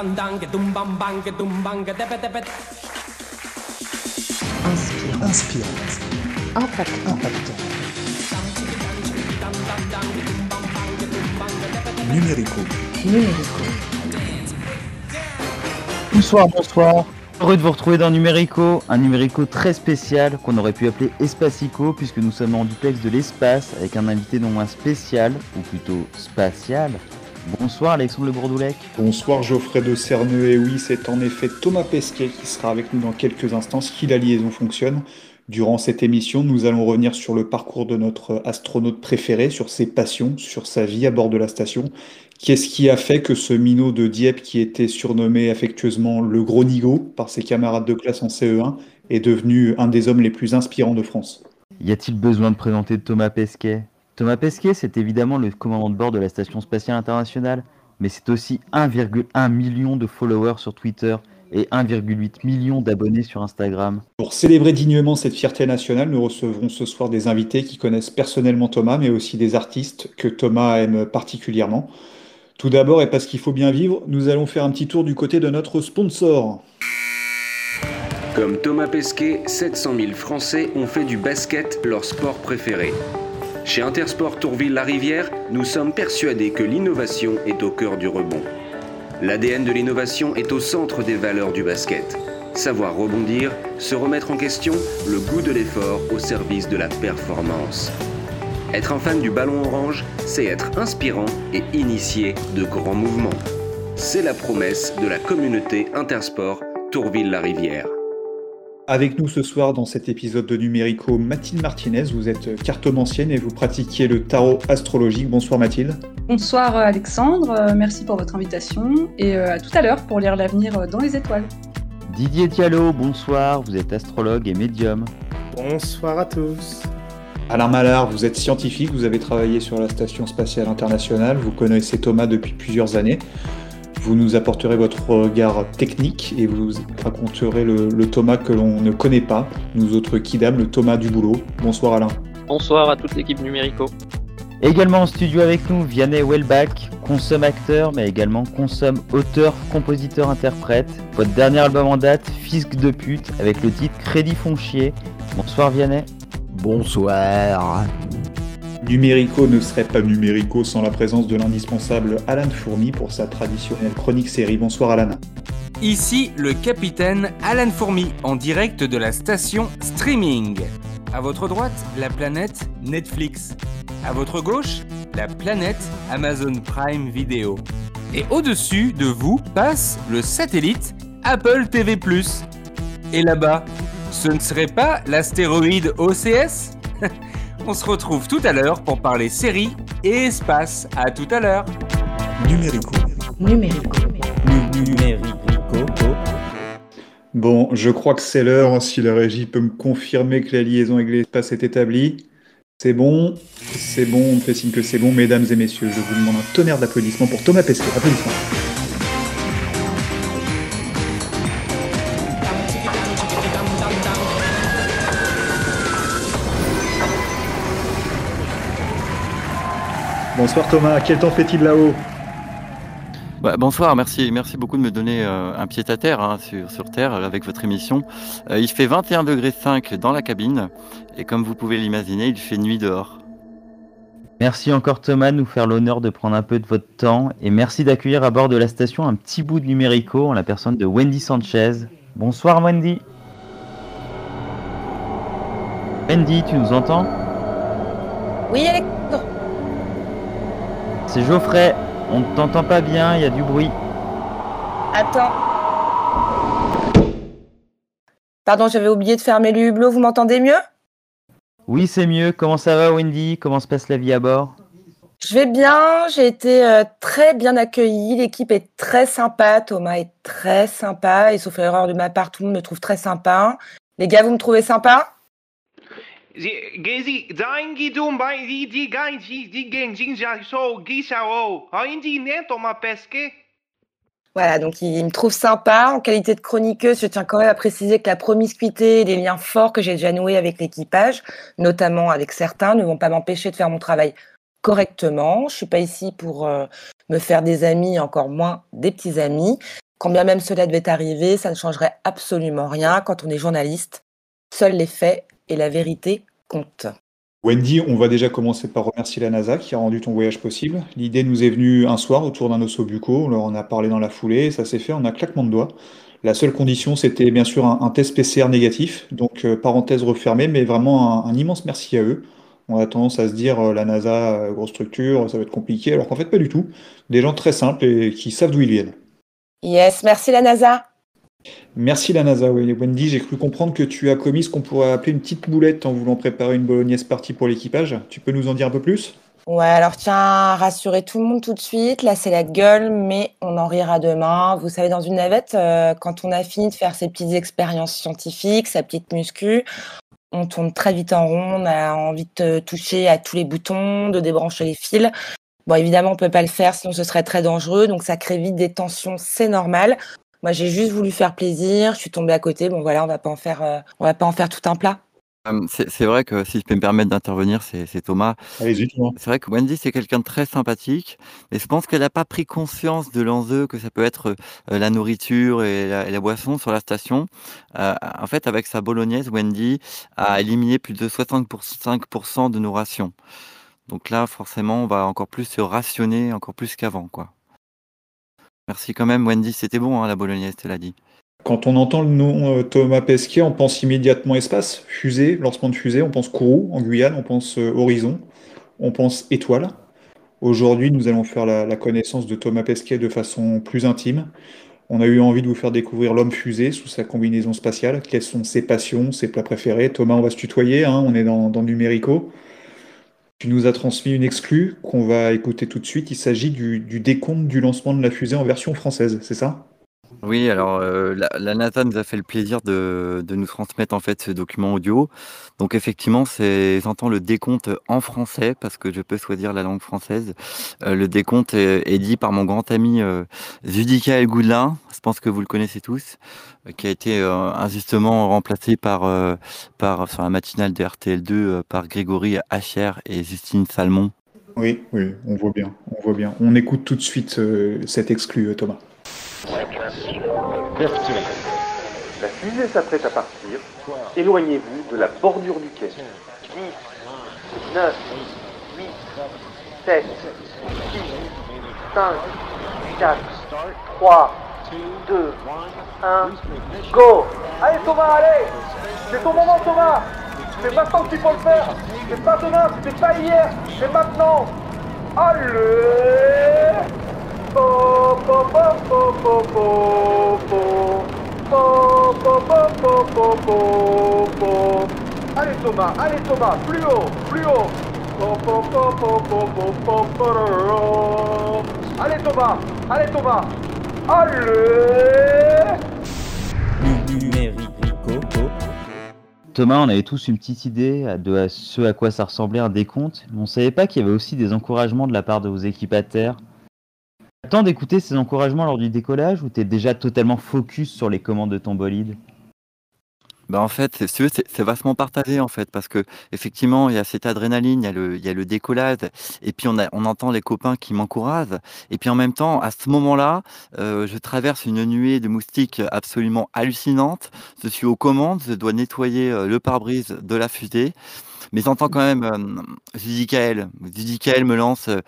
dan, dan, que tum, bam, bam, que tum, bam, que tepe, tepe. Inspirant. Inspirant. Impactant. Impactant. Numérico. Numérico. Bonsoir, bonsoir. Heureux de vous retrouver dans Numérico, un Numérico très spécial qu'on aurait pu appeler Espacico puisque nous sommes en duplex de l'espace avec un invité non moins spécial, ou plutôt spatial. Bonsoir Alexandre Le Bourdoulec. Bonsoir Geoffrey de Cerneux, et oui, c'est en effet Thomas Pesquet qui sera avec nous dans quelques instants si la liaison fonctionne. Durant cette émission, nous allons revenir sur le parcours de notre astronaute préféré, sur ses passions, sur sa vie à bord de la station. Qu'est-ce qui a fait que ce minot de Dieppe, qui était surnommé affectueusement le gros nigo par ses camarades de classe en CE1, est devenu un des hommes les plus inspirants de France? Y a-t-il besoin de présenter Thomas Pesquet? Thomas Pesquet, c'est évidemment le commandant de bord de la Station Spatiale Internationale, mais c'est aussi 1,1 million de followers sur Twitter et 1,8 million d'abonnés sur Instagram. Pour célébrer dignement cette fierté nationale, nous recevrons ce soir des invités qui connaissent personnellement Thomas, mais aussi des artistes que Thomas aime particulièrement. Tout d'abord, et parce qu'il faut bien vivre, nous allons faire un petit tour du côté de notre sponsor. Comme Thomas Pesquet, 700 000 Français ont fait du basket leur sport préféré. Chez Intersport Tourville-la-Rivière, nous sommes persuadés que l'innovation est au cœur du rebond. L'ADN de l'innovation est au centre des valeurs du basket. Savoir rebondir, se remettre en question, le goût de l'effort au service de la performance. Être un fan du ballon orange, c'est être inspirant et initié de grands mouvements. C'est la promesse de la communauté Intersport Tourville-la-Rivière. Avec nous ce soir dans cet épisode de Numérico, Mathilde Martinez. Vous êtes cartomancienne et vous pratiquez le tarot astrologique. Bonsoir Mathilde. Bonsoir euh, Alexandre, Euh, merci pour votre invitation et euh, à tout à l'heure pour lire l'avenir dans les étoiles. Didier Diallo, bonsoir, vous êtes astrologue et médium. Bonsoir à tous. Alain Mallard, vous êtes scientifique, vous avez travaillé sur la Station Spatiale Internationale, vous connaissez Thomas depuis plusieurs années. Vous nous apporterez votre regard technique et vous raconterez le, le Thomas que l'on ne connaît pas, nous autres kidam, le Thomas du boulot. Bonsoir Alain. Bonsoir à toute l'équipe Numérico. Également en studio avec nous, Vianney Welbach, consomme acteur, mais également consomme auteur, compositeur, interprète. Votre dernier album en date, Fisc de pute, avec le titre Crédit Foncier. Bonsoir Vianney. Bonsoir. Numérico ne serait pas Numérico sans la présence de l'indispensable Alan Fourmi pour sa traditionnelle chronique série. Bonsoir Alan. Ici le capitaine Alan Fourmi en direct de la station Streaming. À votre droite, la planète Netflix. À votre gauche, la planète Amazon Prime Video. Et au-dessus de vous passe le satellite Apple TV+. Et là-bas, ce ne serait pas l'astéroïde OCS On se retrouve tout à l'heure pour parler séries et espace. À tout à l'heure. Numérico. Numérico. Numérico. Bon, je crois que c'est l'heure. Si la régie peut me confirmer que la liaison avec l'espace est établie. C'est bon, c'est bon, on me fait signe que c'est bon, mesdames et messieurs. Je vous demande un tonnerre d'applaudissements pour Thomas Pesquet. Applaudissements. Bonsoir Thomas, quel temps fait-il là-haut Bah, bonsoir, merci, merci beaucoup de me donner euh, un pied à terre hein, sur, sur Terre avec votre émission. Euh, il fait 21 degrés 5 dans la cabine et comme vous pouvez l'imaginer, il fait nuit dehors. Merci encore Thomas de nous faire l'honneur de prendre un peu de votre temps et merci d'accueillir à bord de la station un petit bout de numérico en la personne de Wendy Sanchez. Bonsoir Wendy. Wendy, tu nous entends? Oui, Alexandre. C'est Geoffrey, on ne t'entend pas bien, il y a du bruit. Attends. Pardon, j'avais oublié de fermer le hublot, vous m'entendez mieux? Oui, c'est mieux. Comment ça va Wendy? Comment se passe la vie à bord? Je vais bien, j'ai été euh, très bien accueillie, l'équipe est très sympa, Thomas est très sympa, et sauf erreur de ma part, tout le monde me trouve très sympa. Les gars, vous me trouvez sympa? Voilà, donc il me trouve sympa. En qualité de chroniqueuse, je tiens quand même à préciser que la promiscuité et les liens forts que j'ai déjà noués avec l'équipage, notamment avec certains, ne vont pas m'empêcher de faire mon travail correctement. Je suis pas ici pour euh, me faire des amis, encore moins des petits amis. Quand bien même cela devait arriver, ça ne changerait absolument rien quand on est journaliste. Seuls les faits et la vérité comptent. Wendy, on va déjà commencer par remercier la NASA qui a rendu ton voyage possible. L'idée nous est venue un soir autour d'un osso bucco, on leur en a parlé dans la foulée, ça s'est fait en un claquement de doigts. La seule condition, c'était bien sûr un, un test PCR négatif, donc euh, parenthèse refermée, mais vraiment un, un immense merci à eux. On a tendance à se dire euh, la NASA, euh, grosse structure, ça va être compliqué, alors qu'en fait pas du tout. Des gens très simples et qui savent d'où ils viennent. Yes, merci la NASA. Merci la NASA. Wendy, j'ai cru comprendre que tu as commis ce qu'on pourrait appeler une petite boulette en voulant préparer une bolognaise partie pour l'équipage. Tu peux nous en dire un peu plus? Ouais, alors tiens, à rassurer tout le monde tout de suite. Là, c'est la gueule, mais on en rira demain. Vous savez, dans une navette, euh, quand on a fini de faire ses petites expériences scientifiques, sa petite muscu, on tourne très vite en rond. On a envie de toucher à tous les boutons, de débrancher les fils. Bon, évidemment, on peut pas le faire, sinon ce serait très dangereux. Donc, ça crée vite des tensions, c'est normal. Moi, j'ai juste voulu faire plaisir. Je suis tombée à côté. Bon, voilà, on va pas en faire, euh, on va pas en faire tout un plat. Euh, C'est vrai que si je peux me permettre d'intervenir, c'est Thomas. C'est vrai que Wendy, c'est quelqu'un de très sympathique, mais je pense qu'elle n'a pas pris conscience de l'enjeu que ça peut être euh, la nourriture et la, et la boisson sur la station. Euh, en fait, avec sa bolognaise, Wendy a éliminé plus de 65% de nos rations. Donc là, forcément, on va encore plus se rationner, encore plus qu'avant, quoi. Merci quand même, Wendy. C'était bon, hein, la bolognaise, te l'a dit. Quand on entend le nom euh, Thomas Pesquet, on pense immédiatement espace, fusée, lancement de fusée, on pense Kourou en Guyane, on pense euh, horizon, on pense étoile. Aujourd'hui, nous allons faire la, la connaissance de Thomas Pesquet de façon plus intime. On a eu envie de vous faire découvrir l'homme fusée sous sa combinaison spatiale. Quelles sont ses passions, ses plats préférés? Thomas, on va se tutoyer, hein, on est dans, dans Numérico. Tu nous as transmis une exclue qu'on va écouter tout de suite. Il s'agit du, du décompte du lancement de la fusée en version française, c'est ça? Oui, alors euh, la, la NASA nous a fait le plaisir de, nous transmettre en fait ce document audio. Donc effectivement, c'est j'entends le décompte en français parce que je peux choisir la langue française. Euh, le décompte est, dit par mon grand ami euh, Judicaël Goudelin. Je pense que vous le connaissez tous, euh, qui a été injustement remplacé par par sur la matinale de RTL2 euh, par Grégory Hacher et Justine Salmon. Oui, oui, on voit bien, on voit bien. On écoute tout de suite cet exclu, Thomas. La fusée s'apprête à partir. Éloignez-vous de la bordure du quai. 10, 9, 8, 7, 6, 5, 4, 3, 2, 1, go. Allez Thomas, allez. C'est ton moment Thomas. C'est maintenant qu'il faut le faire. C'est pas demain, c'était pas hier, c'est maintenant. Allez Allez Thomas, allez Thomas, plus haut, plus haut. Allez Thomas, allez Thomas. Allez. Thomas, on avait tous une petite idée de à ce à quoi ça ressemblait un décompte, mais on savait pas qu'il y avait aussi des encouragements de la part de vos Attends d'écouter ces encouragements lors du décollage ou t'es déjà totalement focus sur les commandes de ton bolide? Bah en fait, c'est vachement partagé en fait, parce que effectivement, il y a cette adrénaline, il y a le, décollage, et puis on, entend les copains qui m'encouragent, et puis en même temps, à ce moment-là, euh, je traverse une nuée de moustiques absolument hallucinante. Je suis aux commandes, je dois nettoyer euh, le pare-brise de la fusée, mais j'entends quand même euh. Judicaël me lance. euh,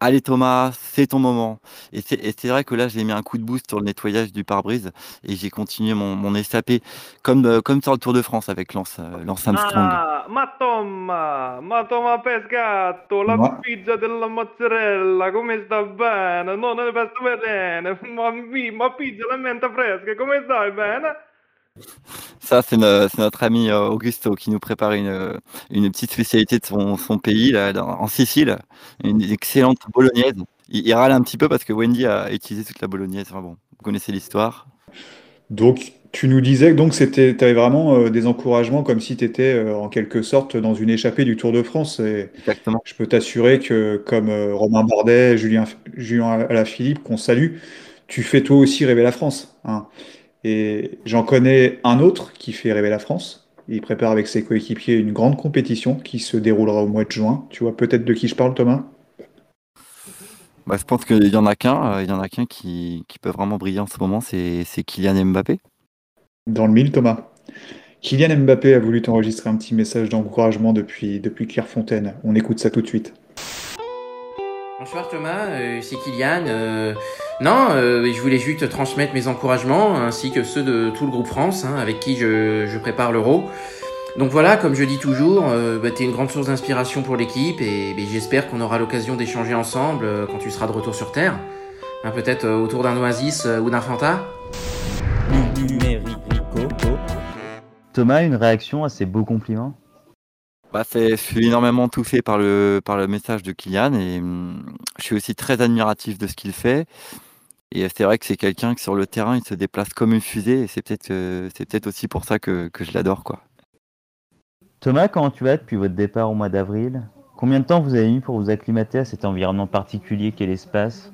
Allez Thomas, c'est ton moment. Et c'est vrai que là, j'ai mis un coup de boost sur le nettoyage du pare-brise et j'ai continué mon, mon SAP comme, euh, comme sur le Tour de France avec Lance, euh, Lance Armstrong. Ah, ma Tomma, ma Tomma Pescato, la Ma- pizza della mozzarella, come sta bene? Non ne bene, ma, ma pizza la menta fresca, come stai bene? Ça, c'est no- c'est notre ami euh, Augusto qui nous prépare une, euh, une petite spécialité de son, son pays, là, dans- en Sicile. Une excellente bolognaise. Il, il râle un petit peu parce que Wendy a utilisé toute la bolognaise. Enfin bon, vous connaissez l'histoire. Donc, tu nous disais que donc c'était, tu avais vraiment euh, des encouragements comme si tu étais en quelque sorte dans une échappée du Tour de France. Et Exactement. je peux t'assurer que, comme euh, Romain Bardet, Julien, Julien Alaphilippe, qu'on salue, tu fais toi aussi rêver la France. hein. Et j'en connais un autre qui fait rêver la France. Il prépare avec ses coéquipiers une grande compétition qui se déroulera au mois de juin. Tu vois peut-être de qui je parle, Thomas? Bah, je pense qu'il y en a qu'un, euh, il y en a qu'un qui, qui peut vraiment briller en ce moment, c'est c'est Kylian Mbappé. Dans le mille, Thomas. Kylian Mbappé a voulu t'enregistrer un petit message d'encouragement depuis, depuis Clairefontaine. On écoute ça tout de suite. Bonsoir Thomas, euh, c'est Kylian. Euh, non, euh, je voulais juste te transmettre mes encouragements ainsi que ceux de tout le groupe France hein, avec qui je, prépare l'Euro. Donc voilà, comme je dis toujours, bah, t'es une grande source d'inspiration pour l'équipe et, j'espère qu'on aura l'occasion d'échanger ensemble quand tu seras de retour sur Terre. Hein, Peut-être autour d'un oasis ou d'un Fanta. Thomas, une réaction à ces beaux compliments? Bah, je suis énormément touché par le, par le message de Kylian et hum, je suis aussi très admiratif de ce qu'il fait. Et c'est vrai que c'est quelqu'un qui sur le terrain, il se déplace comme une fusée et c'est peut-être, euh, aussi pour ça que, que je l'adore, quoi. Thomas, comment tu vas depuis votre départ au mois d'avril? Combien de temps vous avez mis pour vous acclimater à cet environnement particulier qu'est l'espace?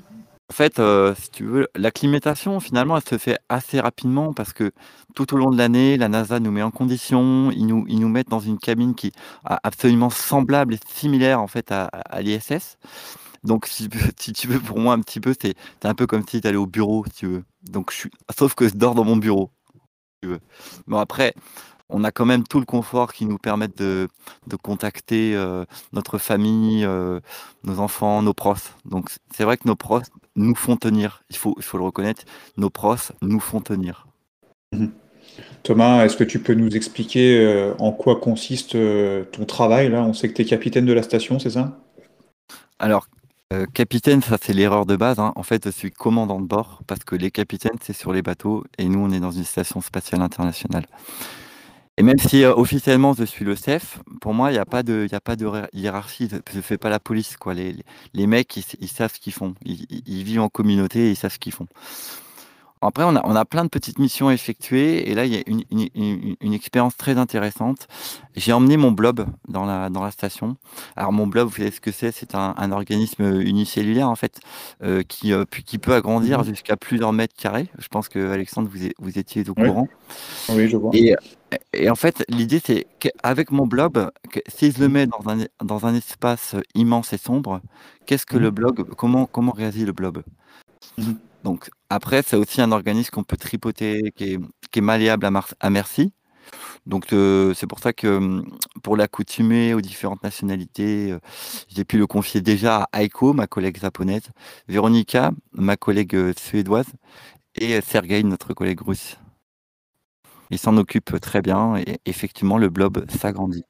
En fait, euh, si tu veux, l'acclimatation, finalement, elle se fait assez rapidement parce que tout au long de l'année, la NASA nous met en condition, ils nous, ils nous mettent dans une cabine qui est absolument semblable et similaire en fait à, l'ISS. Donc, si, tu veux, pour moi, un petit peu, c'est c'est un peu comme si tu allais au bureau, si tu veux. Donc, je suis, sauf que je dors dans mon bureau, si tu veux. Bon, après, on a quand même tout le confort qui nous permet de, de contacter euh, notre famille, euh, nos enfants, nos proches. Donc, c'est vrai que nos proches nous font tenir. Il faut, il faut le reconnaître. Nos proches nous font tenir. Thomas, est-ce que tu peux nous expliquer euh, en quoi consiste ton travail là? On sait que tu es capitaine de la station, c'est ça? Alors, euh, capitaine, ça c'est l'erreur de base. hein. En fait, je suis commandant de bord parce que les capitaines, c'est sur les bateaux et nous, on est dans une station spatiale internationale. Et même si euh, officiellement je suis le chef, pour moi, il n'y a pas de, y a pas de hiérarchie. Je ne fais pas la police. Quoi. Les, mecs, ils, savent ce qu'ils font. Ils vivent en communauté et ils savent ce qu'ils font. Après, on a, on a plein de petites missions à effectuer et là, il y a une, une- une- une expérience très intéressante. J'ai emmené mon blob dans la, dans la station. Alors, mon blob, vous savez ce que c'est? C'est un, un organisme unicellulaire, en fait, euh, qui, euh, qui peut agrandir Mhm. jusqu'à plusieurs mètres carrés. Je pense que, Alexandre, vous, vous étiez au Oui. courant. Oui, je vois. Et, et en fait, l'idée, c'est qu'avec mon blob, si je le mets dans un, dans un espace immense et sombre, qu'est-ce que le blob, comment, comment réagit le blob? Mhm. Donc, après, c'est aussi un organisme qu'on peut tripoter, qui est, malléable à, merci. Donc, euh, c'est pour ça que hum, pour l'accoutumer aux différentes nationalités, euh, j'ai pu le confier déjà à Aiko, ma collègue japonaise, Véronica, ma collègue euh, suédoise, et Sergei, notre collègue russe. Il s'en occupe très bien et effectivement, le blob s'agrandit.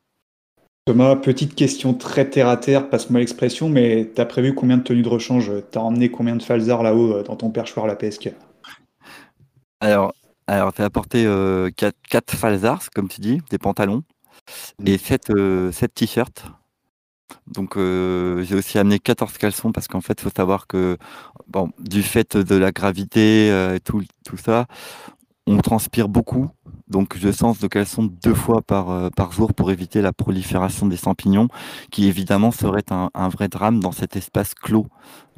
Thomas, petite question très terre à terre, passe-moi l'expression, mais t'as prévu combien de tenues de rechange? T'as emmené combien de falzars là-haut euh, dans ton perchoir la PSK? Alors, alors tu as apporté 4 falzars, comme tu dis, des pantalons, et 7 t-shirts. Donc, euh, j'ai aussi amené 14 caleçons parce qu'en fait, il faut savoir que, bon, du fait de la gravité euh, et tout, tout ça, on transpire beaucoup. Donc, je sens de caleçons deux fois par, euh, par jour pour éviter la prolifération des champignons, qui évidemment serait un, un vrai drame dans cet espace clos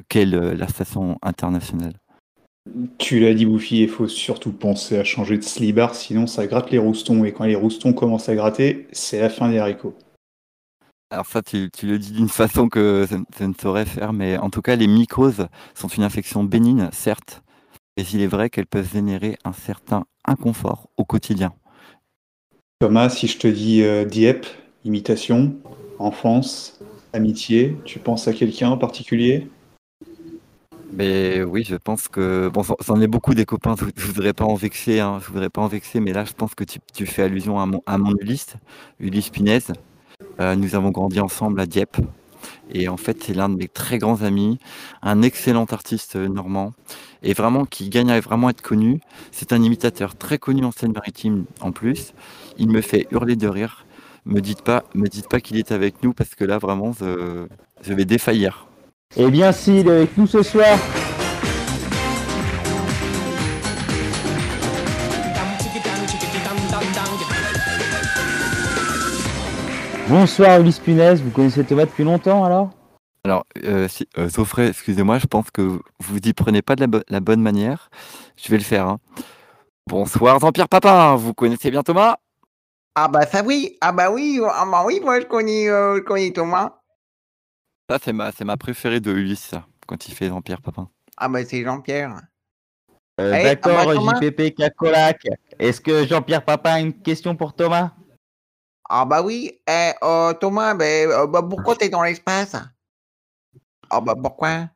qu'est le- la station internationale. Tu l'as dit, Bouffi, il faut surtout penser à changer de slibard, sinon ça gratte les roustons, et quand les roustons commencent à gratter, c'est la fin des haricots. Alors ça, tu, tu le dis d'une façon que je, je ne saurais faire, mais en tout cas, les mycoses sont une infection bénigne, certes, mais il est vrai qu'elles peuvent générer un certain inconfort au quotidien. Thomas, si je te dis euh, Dieppe, imitation, enfance, amitié, tu penses à quelqu'un en particulier? Mais oui, je pense que bon, c'en est beaucoup des copains. Je, je voudrais pas en vexer, hein, je voudrais pas en vexer, mais là, je pense que tu, tu fais allusion à mon, à mon Ulysse, Ulysse Pinez. Euh, nous avons grandi ensemble à Dieppe. Et en fait, c'est l'un de mes très grands amis, un excellent artiste euh, normand, et vraiment qui gagne à vraiment être connu. C'est un imitateur très connu en Seine-Maritime en plus. Il me fait hurler de rire. Me dites pas, me dites pas qu'il est avec nous parce que là, vraiment, je, vais défaillir. Eh bien, si, il est avec nous ce soir. Bonsoir Ulysse Punez, vous connaissez Thomas depuis longtemps alors? Alors, euh, si, euh, excusez-moi, je pense que vous y prenez pas de la, bo- la bonne manière. Je vais le faire. hein. Bonsoir Jean-Pierre Papin, vous connaissez bien Thomas? Ah bah ça oui, ah bah oui, ah bah oui, moi je connais, euh, je connais Thomas. Ça, c'est ma, c'est ma préférée de Ulysse, ça, quand il fait Jean-Pierre Papin. Ah bah c'est Jean-Pierre. Euh, Eh, D'accord, ah bah, Thomas JPP Cacolac. Est-ce que Jean-Pierre Papin a une question pour Thomas? Ah bah oui, eh, euh, Thomas, ben, euh, bah, pourquoi t'es dans l'espace? Ah bah pourquoi?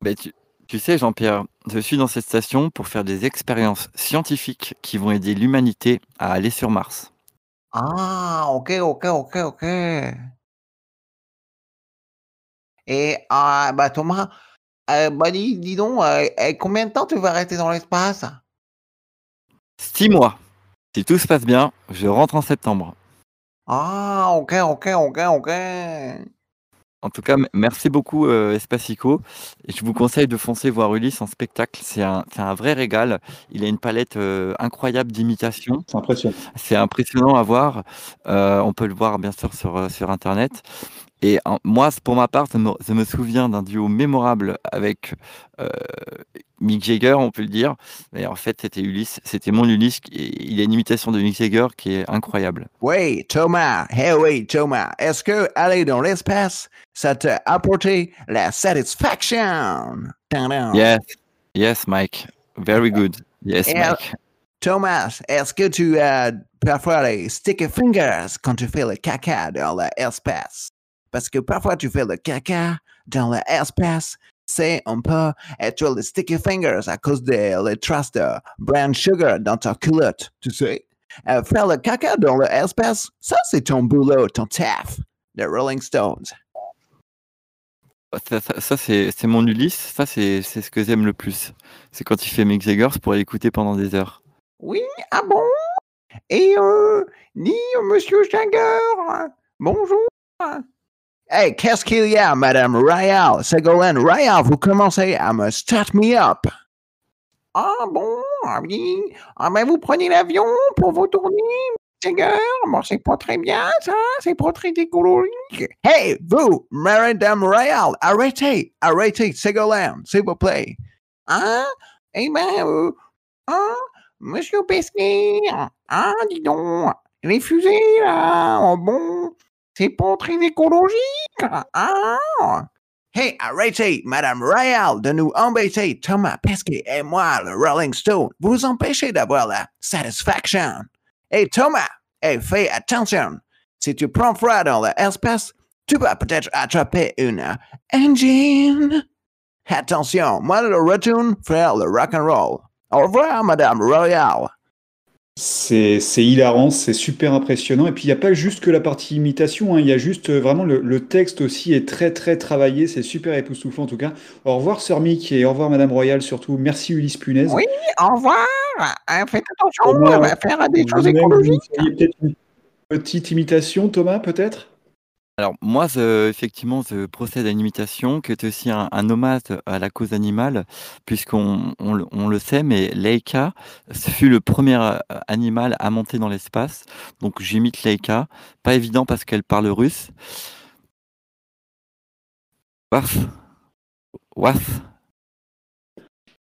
Ben, tu, tu sais, Jean-Pierre, je suis dans cette station pour faire des expériences scientifiques qui vont aider l'humanité à aller sur Mars. Ah, ok, ok, ok, ok. Et ah bah Thomas, euh, bah dis, dis donc, euh, combien de temps tu vas rester dans l'espace? Six mois. Si tout se passe bien, je rentre en septembre. Ah, ok, ok, ok, ok. En tout cas, merci beaucoup euh, Espacico. Et je vous conseille de foncer voir Ulysse en spectacle. C'est un, c'est un vrai régal. Il a une palette euh, incroyable d'imitations. C'est impressionnant. C'est impressionnant à voir. Euh, on peut le voir bien sûr sur, sur Internet. Et en- moi, pour ma part, je me, souviens d'un duo mémorable avec euh, Mick Jagger, on peut le dire. Mais en fait, c'était Ulysse. C'était mon Ulysse. Et il a une imitation de Mick Jagger qui est incroyable. Oui, Thomas, hey oui, Thomas, est-ce que aller dans l'espace, ça t'a apporté la satisfaction? Yes, yes, Mike. Very good. Yes, Et, Mike. Thomas, est-ce que tu as parfois les sticky fingers quand tu fais le caca dans l'espace? Parce que parfois tu fais le caca dans l'espace, c'est un peu être les sticky fingers à cause des les traces de brown sugar dans ta culotte, tu sais. Euh, faire le caca dans l'espace, ça c'est ton boulot, ton taf. The Rolling Stones. Ça, ça- ça, c'est mon Ulysse. Ça, c'est ce que j'aime le plus. C'est quand il fait Mick Jagger, pour l'écouter pendant des heures. Oui, ah bon? Et euh, ni euh, Monsieur Jagger, bonjour. Hey, qu'est-ce qu'il y a, Madame Royal? Ségolène Royal, vous commencez à me start me up. Ah bon, ah oui. Ah ben vous prenez l'avion pour vos tournées, Jagger Bon, c'est pas très bien, ça, c'est pas très écologique. Hey, vous, Madame Royal, arrêtez, arrêtez, Ségolène, s'il vous plaît. Hein? Eh ben, euh, hein? Monsieur Pesquet, ah, dis donc, les fusées, là, oh bon, c'est pas très écologique, ah. Hey, arrêtez, Madame Royal, de nous embêter, Thomas Pesquet et moi, le Rolling Stone, vous empêchez d'avoir la satisfaction. Hey, Thomas, hey, fais attention, si tu prends froid dans l'espace, tu vas peut-être attraper une engine. Attention, moi, le retourne faire le rock and roll. Au revoir, Madame Royal. C'est hilarant, c'est super impressionnant. Et puis, il n'y a pas juste que la partie imitation, hein, il y a juste euh, vraiment le, le texte aussi est très très travaillé. C'est super époustouflant en tout cas. Au revoir, Sœur Mick, et au revoir, Madame Royale surtout. Merci, Ulysse Punaise. Oui, au revoir. Faites attention, Thomas, on va faire des choses écologiques. peut-être une petite imitation, Thomas, peut-être? Alors moi, effectivement, je procède à une imitation qui est aussi un, hommage à la cause animale, puisqu'on on, le- on le sait, mais Leica fut le premier euh, animal à monter dans l'espace. Donc j'imite Leica. Pas évident parce qu'elle parle russe. Waf. Waf.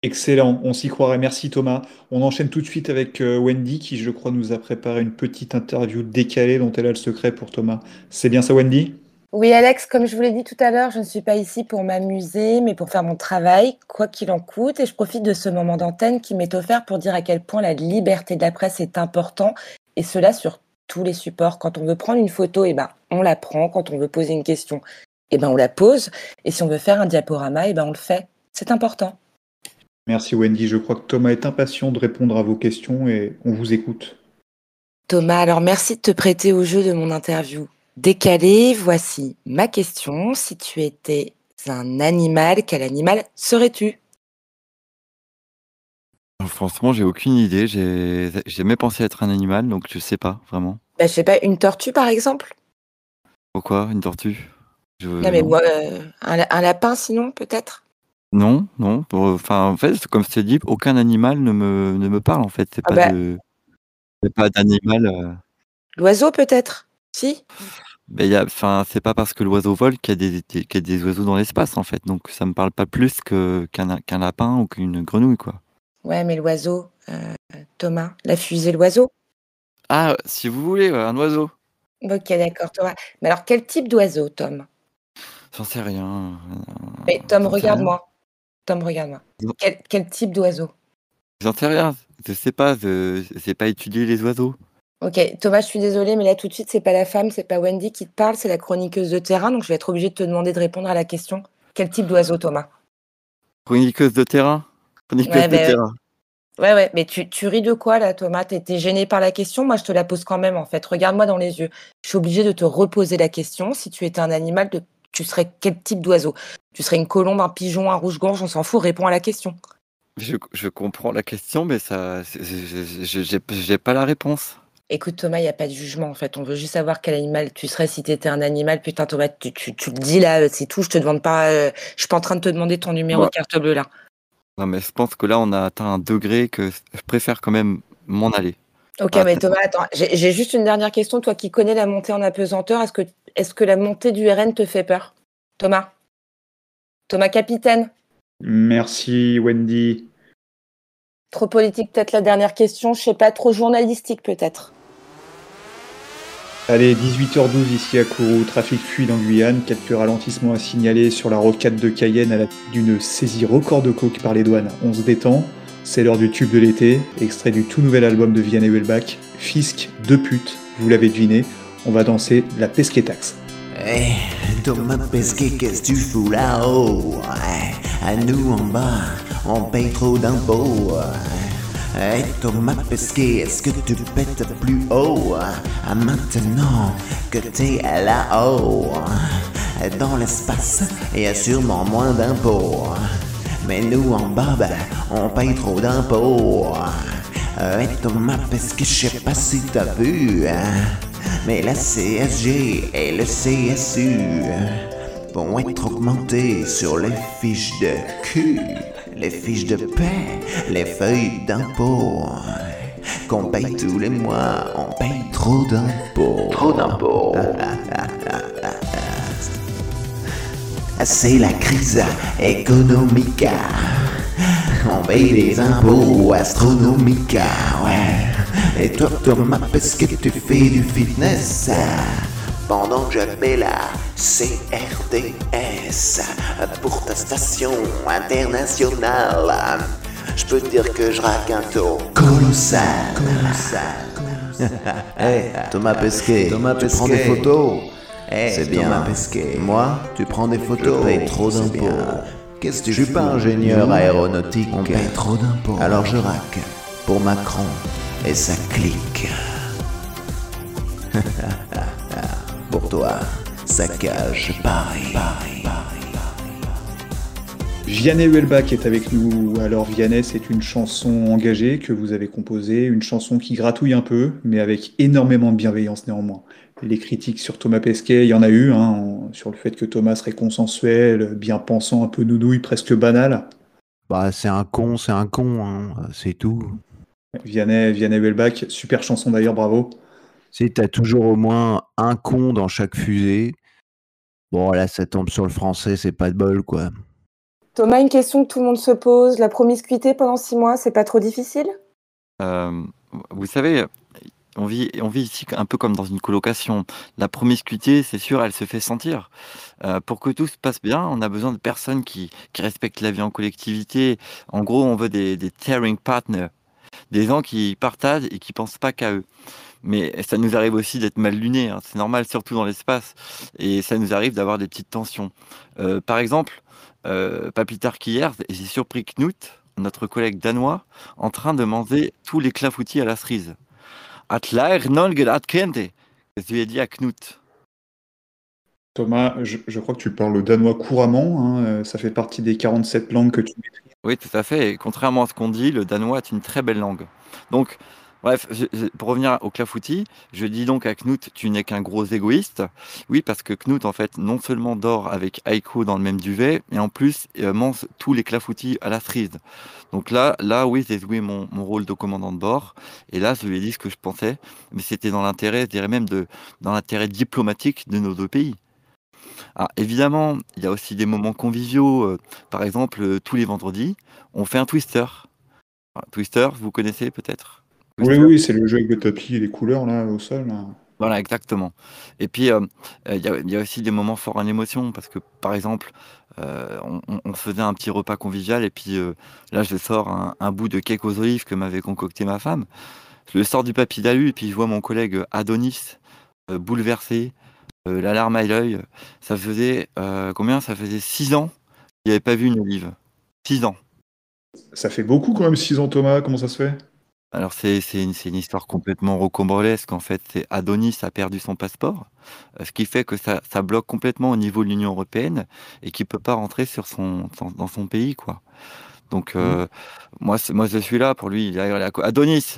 Excellent, on s'y croirait. Merci Thomas. On enchaîne tout de suite avec euh, Wendy qui, je crois, nous a préparé une petite interview décalée dont elle a le secret pour Thomas. C'est bien ça, Wendy? Oui, Alex, comme je vous l'ai dit tout à l'heure, je ne suis pas ici pour m'amuser, mais pour faire mon travail, quoi qu'il en coûte. Et je profite de ce moment d'antenne qui m'est offert pour dire à quel point la liberté de la presse est important, et cela sur tous les supports. Quand on veut prendre une photo, eh ben, on la prend. Quand on veut poser une question, eh ben, on la pose. Et si on veut faire un diaporama, eh ben, on le fait. C'est important. Merci Wendy. Je crois que Thomas est impatient de répondre à vos questions et on vous écoute. Thomas, alors merci de te prêter au jeu de mon interview décalée. Voici ma question. Si tu étais un animal, quel animal serais-tu? Franchement, j'ai aucune idée. J'ai jamais pensé être un animal, donc je sais pas vraiment. bah, Je sais pas, une tortue par exemple? Pourquoi une tortue? Je- Non, mais non. moi, euh, un lapin sinon, peut-être? Non, non. Enfin, en fait, comme je t'ai dit, aucun animal ne me, ne me parle, en fait. C'est Ah pas bah. de... c'est pas d'animal. euh. L'oiseau peut-être? Si? Ben, y a, enfin, c'est pas parce que l'oiseau vole qu'il y, a des- des- qu'il y a des oiseaux dans l'espace, en fait. Donc, ça me parle pas plus que, qu'un, qu'un lapin ou qu'une grenouille, quoi. Ouais, mais l'oiseau, euh, Thomas, la fusée, l'oiseau? Ah, si vous voulez, ouais, un oiseau. Ok, d'accord, Thomas. Mais alors, quel type d'oiseau, Tom? J'en sais rien. Mais Tom, j'en sais regarde-moi. Tom, regarde-moi. Quel, quel type d'oiseau? J'en sais rien. Je sais pas. Je sais pas étudier les oiseaux. Ok, Thomas, je suis désolée, mais là tout de suite, c'est pas la femme, c'est pas Wendy qui te parle, c'est la chroniqueuse de terrain, donc je vais être obligée de te demander de répondre à la question. Quel type d'oiseau, Thomas? Chroniqueuse de terrain? Chroniqueuse Ouais, de ben, terrain. Ouais, ouais, mais tu, tu ris de quoi là, Thomas? T'es gêné par la question? Moi, je te la pose quand même, en fait. Regarde-moi dans les yeux. Je suis obligée de te reposer la question. Si tu étais un animal, de... tu serais quel type d'oiseau? Tu serais une colombe, un pigeon, un rouge-gorge On s'en fout, réponds à la question. Je, je comprends la question, mais ça, j'ai pas la réponse. Écoute, Thomas, il n'y a pas de jugement, en fait. On veut juste savoir quel animal tu serais si tu étais un animal. Putain, Thomas, tu, tu, tu le dis là, c'est tout. Je te demande pas. euh, Je suis pas en train de te demander ton numéro Ouais. de carte bleue là. Non, mais je pense que là, on a atteint un degré que je préfère quand même m'en aller. Ok, Ah, mais Thomas, attends, j'ai j'ai juste une dernière question. Toi qui connais la montée en apesanteur, est-ce que, est que la montée du RN te fait peur? Thomas? Thomas capitaine? Merci Wendy. Trop politique peut-être la dernière question, je sais pas, trop journalistique peut-être. Allez, 18h12 ici à Kourou, trafic fluide en Guyane, quelques ralentissements à signaler sur la rocade de Cayenne à la suite d'une saisie record de coke par les douanes. On se détend, c'est l'heure du tube de l'été, extrait du tout nouvel album de Vianney Wellbach, Fisk, deux putes, vous l'avez deviné, on va danser la pesquetax. Hey, Thomas Pesquet, qu'est-ce que tu fous là-haut? À nous en bas, on paye trop d'impôts. Hey, Thomas Pesquet, est-ce que tu pètes plus haut? Maintenant que t'es là-haut, dans l'espace, il y a sûrement moins d'impôts. Mais nous en bas, ben, on paye trop d'impôts. Hey, Thomas Pesquet, je sais pas si t'as vu. hein, mais la CSG et le CSU vont être augmentés sur les fiches de cul, les fiches de paix, les feuilles d'impôts. Qu'on paye tous les mois, on paye trop d'impôts. Trop d'impôts. C'est la crise économique. On paye des impôts astronomiques, ouais. Et toi, Thomas, parce que tu fais du fitness pendant que je fais la CRDS pour ta station internationale. Je peux te dire que je raque un taux colossal. hey, Thomas Pesquet, Thomas tu prends des Pesquet. photos. Hey, c'est bien. Thomas Pesquet. Moi, tu prends des photos. Je paye trop d'impôts. Qu'est-ce que tu Je suis pas ingénieur aéronautique. on paye trop d'impôts. Alors je raque pour Macron et sa clique. pour toi, saccage Paris. Vianney Huelbach est avec nous. Alors Vianney, c'est une chanson engagée que vous avez composée, une chanson qui gratouille un peu, mais avec énormément de bienveillance néanmoins. Les critiques sur Thomas Pesquet, il y en a eu, hein, sur le fait que Thomas serait consensuel, bien pensant, un peu nounouille, presque banal. Bah, c'est un con, c'est un con, hein, c'est tout. Vianney, Vianney Huelbach, super chanson d'ailleurs, bravo. Si t'as toujours au moins un con dans chaque fusée, bon là ça tombe sur le français, c'est pas de bol quoi. Thomas, une question que tout le monde se pose. La promiscuité pendant six mois, c'est pas trop difficile? Euh, vous savez, on vit, on vit ici un peu comme dans une colocation. La promiscuité, c'est sûr, elle se fait sentir. Euh, pour que tout se passe bien, on a besoin de personnes qui, qui respectent la vie en collectivité. En gros, on veut des, des tearing partners, des gens qui partagent et qui pensent pas qu'à eux. Mais ça nous arrive aussi d'être mal lunés, hein. c'est normal, surtout dans l'espace. Et ça nous arrive d'avoir des petites tensions. Euh, par exemple, euh, pas plus tard qu'hier, j'ai surpris Knut, notre collègue danois, en train de manger tous les clafoutis à la cerise. Tu lui as dit à Knut Thomas, je, je crois que tu parles danois couramment, hein, ça fait partie des 47 langues que tu maîtrises. Oui, tout à fait. Et contrairement à ce qu'on dit, le danois est une très belle langue. Donc, Bref, je- pour revenir au clafoutis, je dis donc à Knut, tu n'es qu'un gros égoïste. Oui, parce que Knut, en fait, non seulement dort avec Aiko dans le même duvet, mais en plus euh, mange tous les clafoutis à la cerise. Donc là, là, oui, j'ai joué mon, mon rôle de commandant de bord. Et là, je lui ai dit ce que je pensais, mais c'était dans l'intérêt, je dirais même, de, dans l'intérêt diplomatique de nos deux pays. Alors, évidemment, il y a aussi des moments conviviaux. euh, par exemple, euh, tous les vendredis, on fait un twister. Twister, vous connaissez peut-être? Oui, oui, c'est le jeu avec le tapis et les couleurs là au sol. là. Voilà, exactement. Et puis, euh, euh, il y, a- il y a aussi des moments forts en émotion, parce que, par exemple, euh, on, faisait un petit repas convivial, et puis euh, là, je sors un, un bout de cake aux olives que m'avait concocté ma femme. Je le sors du papier d'alu, et puis je vois mon collègue Adonis bouleversé, euh, la larme à l'œil. Ça faisait, euh, combien? Ça faisait six ans qu'il n'avait pas vu une olive. Six ans. Ça fait beaucoup quand même, 6 ans Thomas, comment ça se fait? Alors c'est une, histoire complètement rocambolesque. En fait, c'est Adonis a perdu son passeport, euh, ce qui fait que ça, ça bloque complètement au niveau de l'Union européenne et qu'il peut pas rentrer sur son, son- dans son pays, quoi. Donc euh, moi, je suis là pour lui. Adonis,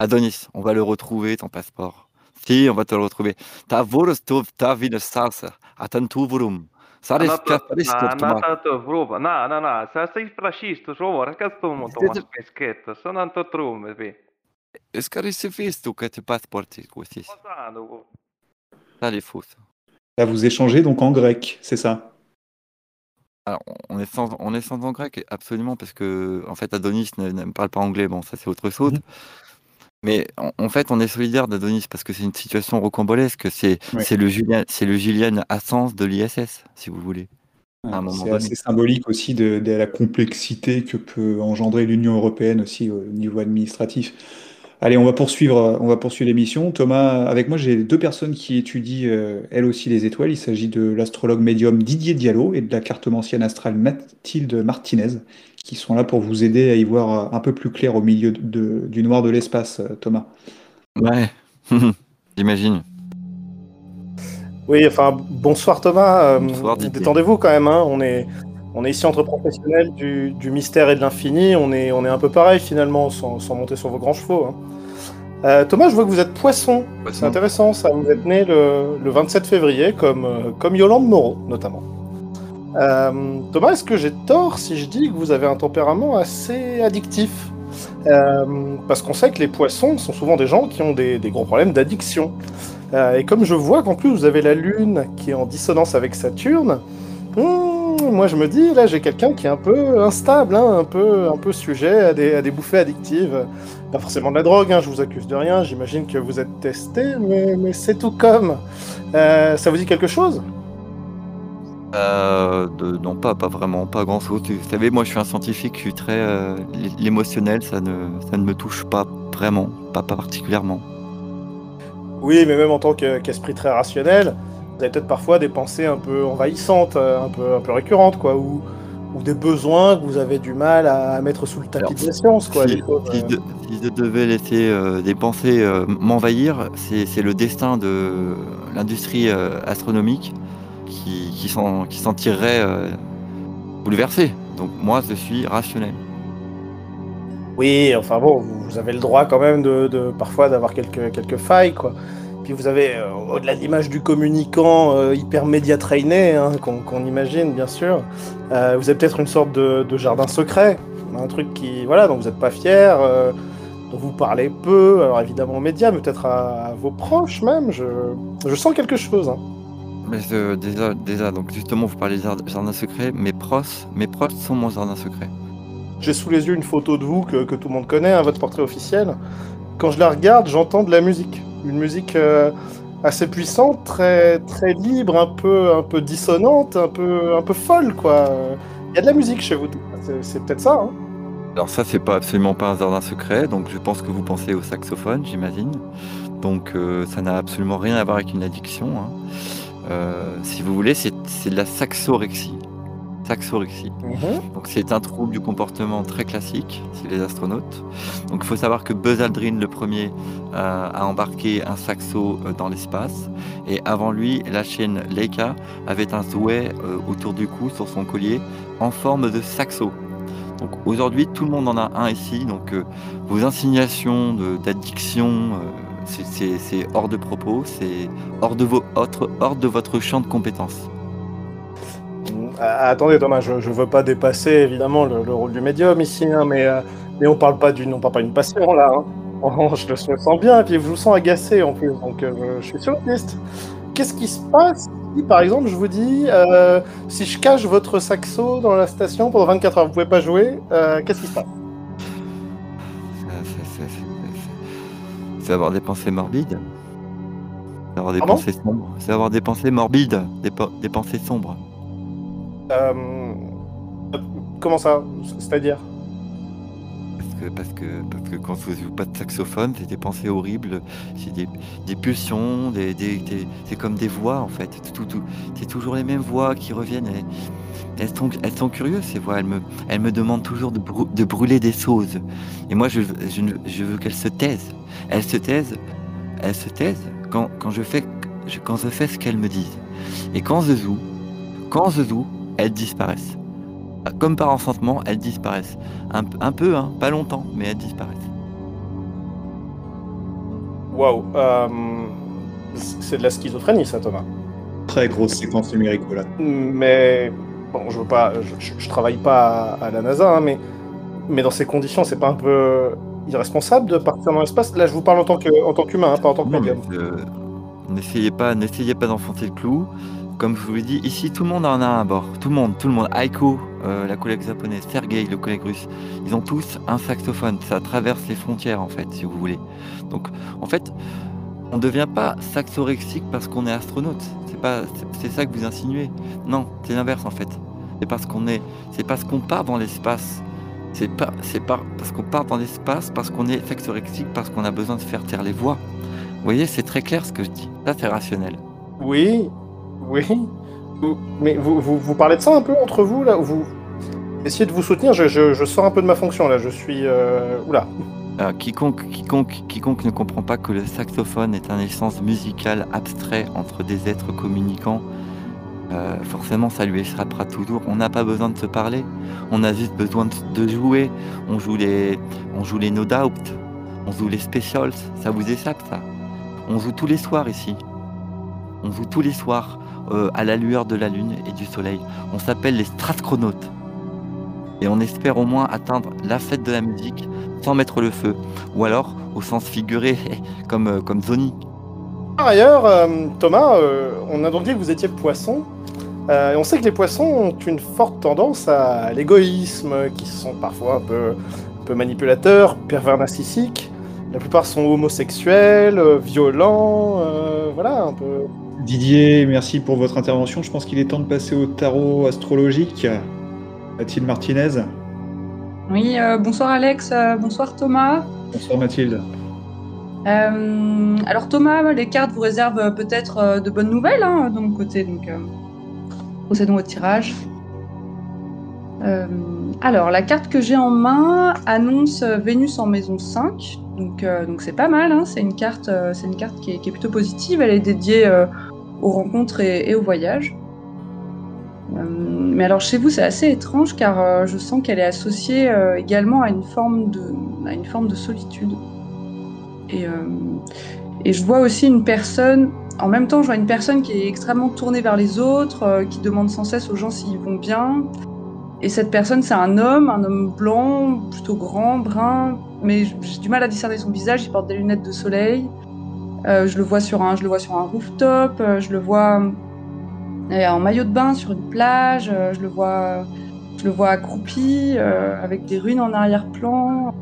Adonis, on va le retrouver ton passeport. Si, on va te le retrouver. Ta vurst ta vida salsa, attentuvurum. Saris Она то- kaparis она- она toma. то вруба. На, на, на. Să să-i prășiști, șovă, răcăstum, Tomas Peschetă, să n-am tot rume, bi. Est-ce que c'est fait que tu passeportes aussi Da, nu. Ça les faux. ça. Là, vous échangez donc en grec, c'est ça Alors, on est sans, on est sans en grec, absolument, parce que en fait, Adonis ne, ne parle pas anglais. Bon, ça c'est autre chose. Mais en, en fait, on est solidaire d'Adonis parce que c'est une situation rocambolesque. C'est le Julian, c'est le de l'ISS, si vous voulez. C'est assez symbolique aussi de, de la complexité que peut engendrer l'Union européenne aussi au niveau administratif. Allez, on va poursuivre, on va poursuivre l'émission. Thomas, avec moi, j'ai deux personnes qui étudient euh, elles aussi les étoiles. Il s'agit de l'astrologue médium Didier Diallo et de la cartomancienne astrale Mathilde Martinez, qui sont là pour vous aider à y voir euh, un peu plus clair au milieu de- de- du noir de l'espace, euh, Thomas. Ouais, j'imagine. Oui, enfin, bonsoir Thomas. euh, Bonsoir. Détendez-vous quand même. hein, On, est, on est ici entre professionnels du, du mystère et de l'infini. On est, on est un peu pareil finalement, sans, sans monter sur vos grands chevaux. hein. Euh, Thomas, je vois que vous êtes poisson. C'est intéressant ça. Vous êtes né le, le 27 février, comme, comme Yolande Moreau notamment. Euh, Thomas, est-ce que j'ai tort si je dis que vous avez un tempérament assez addictif Euh, Parce qu'on sait que les poissons sont souvent des gens qui ont des, gros problèmes d'addiction. Euh, et comme je vois qu'en plus vous avez la Lune qui est en dissonance avec Saturne, hmm, moi je me dis là j'ai quelqu'un qui est un peu instable, hein, un, peu, sujet à des, des bouffées addictives. Pas forcément de la drogue, hein, je vous accuse de rien, j'imagine que vous êtes testé, mais, c'est tout comme. Ça vous dit quelque chose? Euh, de- non, pas, pas vraiment, pas grand chose. Vous savez, moi je suis un scientifique, je suis très. euh, L'émotionnel, ça ne, ça ne me touche pas vraiment, pas, pas particulièrement. Oui, mais même en tant que- qu'esprit très rationnel, vous avez peut-être parfois des pensées un peu envahissantes, euh, un peu, un peu récurrentes, quoi, ou, ou des besoins que vous avez du mal à mettre sous le tapis de la science, quoi. si, des choses, si euh. je, si je devais laisser euh, des pensées euh, m'envahir, c'est c'est le destin de l'industrie euh, astronomique qui, qui s'en qui s'en tirerait euh, bouleversé. Donc moi, je suis rationnel. Oui, enfin bon, vous avez le droit quand même de, de- parfois d'avoir quelques, quelques failles, quoi. Puis vous avez, euh, au-delà de l'image du communicant euh, hyper média trainé, hein, qu'on imagine bien sûr, euh, vous avez peut-être une sorte de, de jardin secret, un truc qui, voilà, dont vous n'êtes pas fier, dont vous parlez peu, alors évidemment aux médias, mais peut-être à, à vos proches même. Je, je sens quelque chose. hein. Mais déjà, déjà, donc justement, vous parlez de jard- jardin secret. Mes proches, mes proches sont mon jardin secret. J'ai sous les yeux une photo de vous que, que tout le monde connaît, hein, votre portrait officiel. Quand je la regarde, j'entends de la musique. Une musique euh, assez puissante, très, très libre, un peu, un peu dissonante, un peu, un peu folle, quoi. Il y a de la musique chez vous. C'est- C'est peut-être ça, hein Alors ça, c'est pas absolument pas un jardin secret, donc je pense que vous pensez au saxophone, j'imagine. Donc euh, ça n'a absolument rien à voir avec une addiction. hein. Euh, si vous voulez, c'est de la saxorexie. Saxorexie. Donc c'est un trouble du comportement très classique chez les astronautes. Donc il faut savoir que Buzz Aldrin, le premier, euh, a embarqué un saxo euh, dans l'espace. Et avant lui, la chaîne Leica avait un euh, autour du cou sur son collier en forme de saxo. Donc aujourd'hui, tout le monde en a un ici. Donc vos insignations de- d'addiction, c'est- hors de propos, c'est hors de, votre champ de compétences. Ah, attendez Thomas, je, je veux pas dépasser évidemment le, le rôle du médium ici, hein, mais, euh, mais on on parle pas d'une passion là. hein. Je, le, le sens bien, et puis je vous sens agacé en plus, donc euh, je, suis sur la liste. Qu'est-ce qui se passe si par exemple je vous dis euh, si je cache votre saxo dans la station pendant 24 heures, vous pouvez pas jouer, euh, qu'est-ce qui se passe? C'est avoir des pensées morbides. C'est avoir des Pardon pensées sombres. C'est avoir des pensées morbides, des, pensées sombres. Euh, Comment ça? C'est-à-dire? Parce que, parce que quand vous ne jouez pas de saxophone, c'est des pensées horribles, c'est des, pulsions, c'est comme des voix en fait. C'est toujours les mêmes voix qui reviennent. elles, sont, curieuses ces voix. Elles me, demandent toujours de, brû- de brûler des choses. Et moi, je, je, je veux qu'elles se taisent. Elles se taisent. Elles se taisent quand, je fais, je- quand je fais ce qu'elles me disent. Et quand je joue, quand je joue, elles disparaissent. Comme par enchantement, elles disparaissent. Un, un peu, hein, pas longtemps, mais elles disparaissent. Waouh euh, C'est de la schizophrénie ça Thomas. Très grosse séquence numérique là. Mais bon, je veux pas, je, je- je travaille pas à, à la NASA, hein, mais mais dans ces conditions, c'est pas un peu irresponsable de partir dans l'espace? Là, je vous parle en tant que en tant qu'humain, hein, pas en tant que Non, mais, médium. euh, N'essayez pas, n'essayez pas d'enfoncer le clou. Comme je vous l'ai dit, ici tout le monde en a un à bord. Tout le monde, tout le monde. Aiko, euh, la collègue japonaise, Sergei, le collègue russe, ils ont tous un saxophone. Ça traverse les frontières en fait, si vous voulez. Donc, en fait, on ne devient pas saxorexique parce qu'on est astronaute. C'est pas, c'est- ça que vous insinuez. Non, c'est l'inverse en fait. C'est parce qu'on est, c'est parce qu'on part dans l'espace. C'est pas, c'est pas parce qu'on part dans l'espace, parce qu'on est saxorexique, parce qu'on a besoin de faire taire les voix. Vous voyez, c'est très clair ce que je dis. Ça, c'est rationnel. Oui, oui. Mais vous, parlez de ça un peu entre vous là Vous essayez de vous soutenir. Je, je, sors un peu de ma fonction là. Je suis euh... oula. Euh, quiconque, quiconque, quiconque ne comprend pas que le saxophone est un essence musical abstrait entre des êtres communicants, euh, forcément ça lui échappera toujours. On n'a pas besoin de se parler, on a juste besoin de, de jouer. On joue les, on joue les No Doubt, on joue les Specials, ça vous échappe ça? On joue tous les soirs ici. On joue tous les soirs euh, à la lueur de la lune et du soleil. On s'appelle les Stratchronautes. Et on espère au moins atteindre la fête de la musique sans mettre le feu. Ou alors, au sens figuré, comme, euh, comme Zoni. Par ailleurs, euh, Thomas, on a donc dit que vous étiez poisson. Et on sait que les poissons ont une forte tendance à l'égoïsme, qui sont parfois un peu, un peu manipulateurs, pervers narcissiques. La plupart sont homosexuels, euh, violents, euh, voilà, un peu. Didier, merci pour votre intervention. Je pense qu'il est temps de passer au tarot astrologique. Mathilde Martinez. Oui, euh, bonsoir Alex, euh, bonsoir Thomas. Bonsoir Mathilde. Euh, alors Thomas, les cartes vous réservent peut-être de bonnes nouvelles hein, de mon côté, donc euh, procédons au tirage. Euh, alors, la carte que j'ai en main annonce Vénus en maison 5, donc euh, donc c'est pas mal, hein, c'est une carte, euh, une carte qui est, plutôt positive, elle est dédiée euh, aux rencontres et, et aux voyages. Mais alors chez vous c'est assez étrange car je sens qu'elle est associée également à une forme de, à une forme de solitude. Et, et je vois aussi une personne, en même temps je vois une personne qui est extrêmement tournée vers les autres, qui demande sans cesse aux gens s'ils vont bien. Et cette personne c'est un homme, un homme blanc, plutôt grand, brun, mais j'ai du mal à discerner son visage, il porte des lunettes de soleil. Euh, je, le vois sur un, je le vois sur un rooftop, euh, je le vois euh, en maillot de bain sur une plage, je le vois, je le vois accroupi avec des runes en arrière-plan.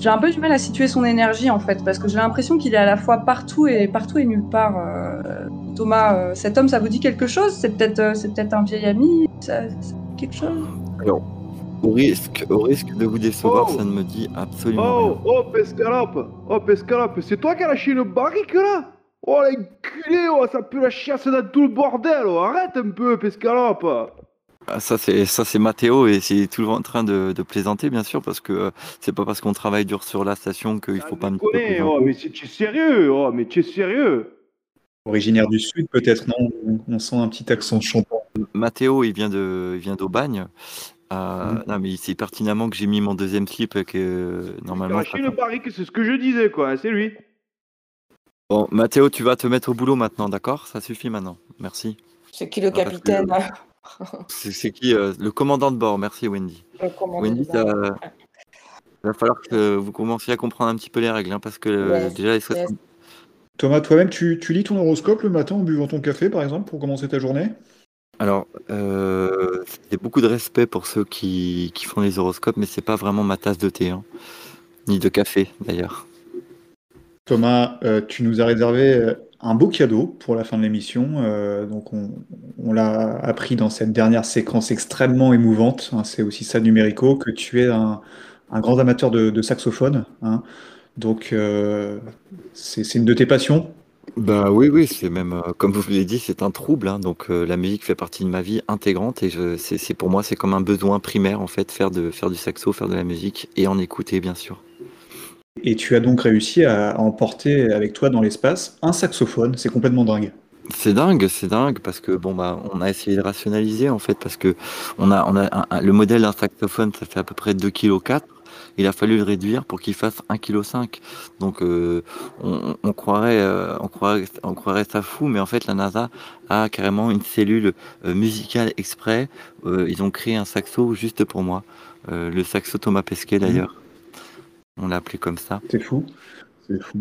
J'ai un peu du mal à situer son énergie en fait, parce que j'ai l'impression qu'il est à la fois partout et partout et nulle part. Thomas, cet homme, ça vous dit quelque chose? C'est peut-être, c'est peut-être un vieil ami quelque chose au risque, au risque de vous décevoir, Oh. ça ne me dit absolument rien. Oh, oh, Pescalope. Oh, Pescalope, c'est toi qui as lâché une barrique là Oh, l'enculé, oh, ça pue la chiasse dans tout le bordel, oh, arrête un peu, Pescalope. Ah, ça c'est ça c'est Mathéo et c'est toujours en train de, de plaisanter bien sûr parce que euh, c'est pas parce qu'on travaille dur sur la station qu'il faut pas me oh, mais c'est- tu es sérieux, oh, mais tu es sérieux Originaire du Sud, peut-être, non? On, sent un petit accent chantant. Mathéo il vient de il vient d'Aubagne Ah, Mhm. Non, mais il sait pertinemment que j'ai mis mon deuxième slip que euh, normalement. je Lâchez une barrique, c'est ce que je disais, quoi. C'est lui. Bon, Mathéo, tu vas te mettre au boulot maintenant, d'accord? Ça suffit maintenant. Merci. C'est qui le Ah, que- capitaine? C'est c'est qui euh, Le commandant de bord. Merci, Wendy. Le commandant Wendy, de bord. ça- il va falloir que vous commenciez à comprendre un petit peu les règles, hein, parce que euh, Yes, déjà, les stress- yes. Thomas, toi-même, tu, tu lis ton horoscope le matin en buvant ton café, par exemple, pour commencer ta journée? Alors, euh, c'est beaucoup de respect pour ceux qui, qui font les horoscopes, mais c'est pas vraiment ma tasse de thé, hein. ni de café d'ailleurs. Thomas, euh, tu nous as réservé euh, un beau cadeau pour la fin de l'émission. euh, donc, on, on l'a appris dans cette dernière séquence extrêmement émouvante. hein, c'est aussi ça, Numérico, que tu es un, un grand amateur de, de saxophone. hein. Donc, euh, c'est une de tes passions? Bah oui, oui, c'est même, euh, comme vous l'avez dit, c'est un trouble, hein, donc euh, la musique fait partie de ma vie intégrante et je, c'est, c'est- pour moi c'est comme un besoin primaire en fait, faire, de, faire du saxo, faire de la musique et en écouter bien sûr. Et tu as donc réussi à emporter avec toi dans l'espace un saxophone. C'est complètement dingue. C'est dingue, c'est dingue parce que bon bah on a essayé de rationaliser en fait parce que on a on a un- un- le modèle d'un saxophone ça fait à peu près 2 kg 4. Il a fallu le réduire pour qu'il fasse 1 kg 5. Donc euh, on, on croirait euh, on croirait on croirait ça fou mais en fait la NASA a carrément une cellule euh, musicale exprès. Ils ont créé un saxo juste pour moi. Le saxo Thomas Pesquet d'ailleurs. On l'a appelé comme ça. C'est fou. C'est fou.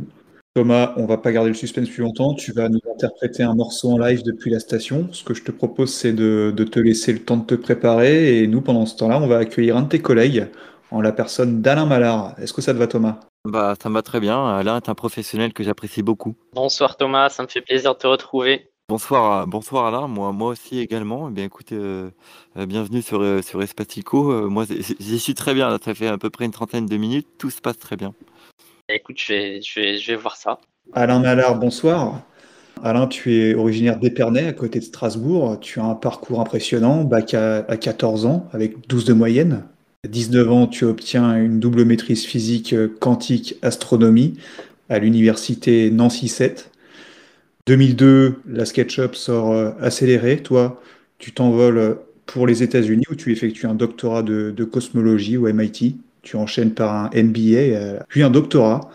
Thomas, on va pas garder le suspense plus longtemps. Tu vas nous interpréter un morceau en live depuis la station. Ce que je te propose, c'est de, de te laisser le temps de te préparer. Et nous, pendant ce temps-là, on va accueillir un de tes collègues en la personne d'Alain Mallard. Est-ce que ça te va, Thomas? Bah ça me va très bien. Alain est un professionnel que j'apprécie beaucoup. Bonsoir Thomas, ça me fait plaisir de te retrouver. Bonsoir, à- bonsoir Alain, moi, moi aussi également. Eh bien, écoutez, euh, euh, bienvenue sur, euh, sur Espatico. Euh, moi, j'y j'y suis très bien, là, ça fait à peu près une trentaine de minutes, tout se passe très bien. Écoute, je vais, je vais, je vais voir ça. Alain Mallard, bonsoir. Alain, tu es originaire d'Épernay, à côté de Strasbourg. Tu as un parcours impressionnant, bac à, à 14 ans, avec 12 de moyenne. À 19 ans, tu obtiens une double maîtrise physique euh, quantique astronomie à l'université Nancy 7. 2002, la SketchUp sort euh, accéléré. Toi, tu t'envoles euh, pour les États-Unis où tu effectues un doctorat de, cosmologie au MIT. Tu enchaînes par un MBA, puis un doctorat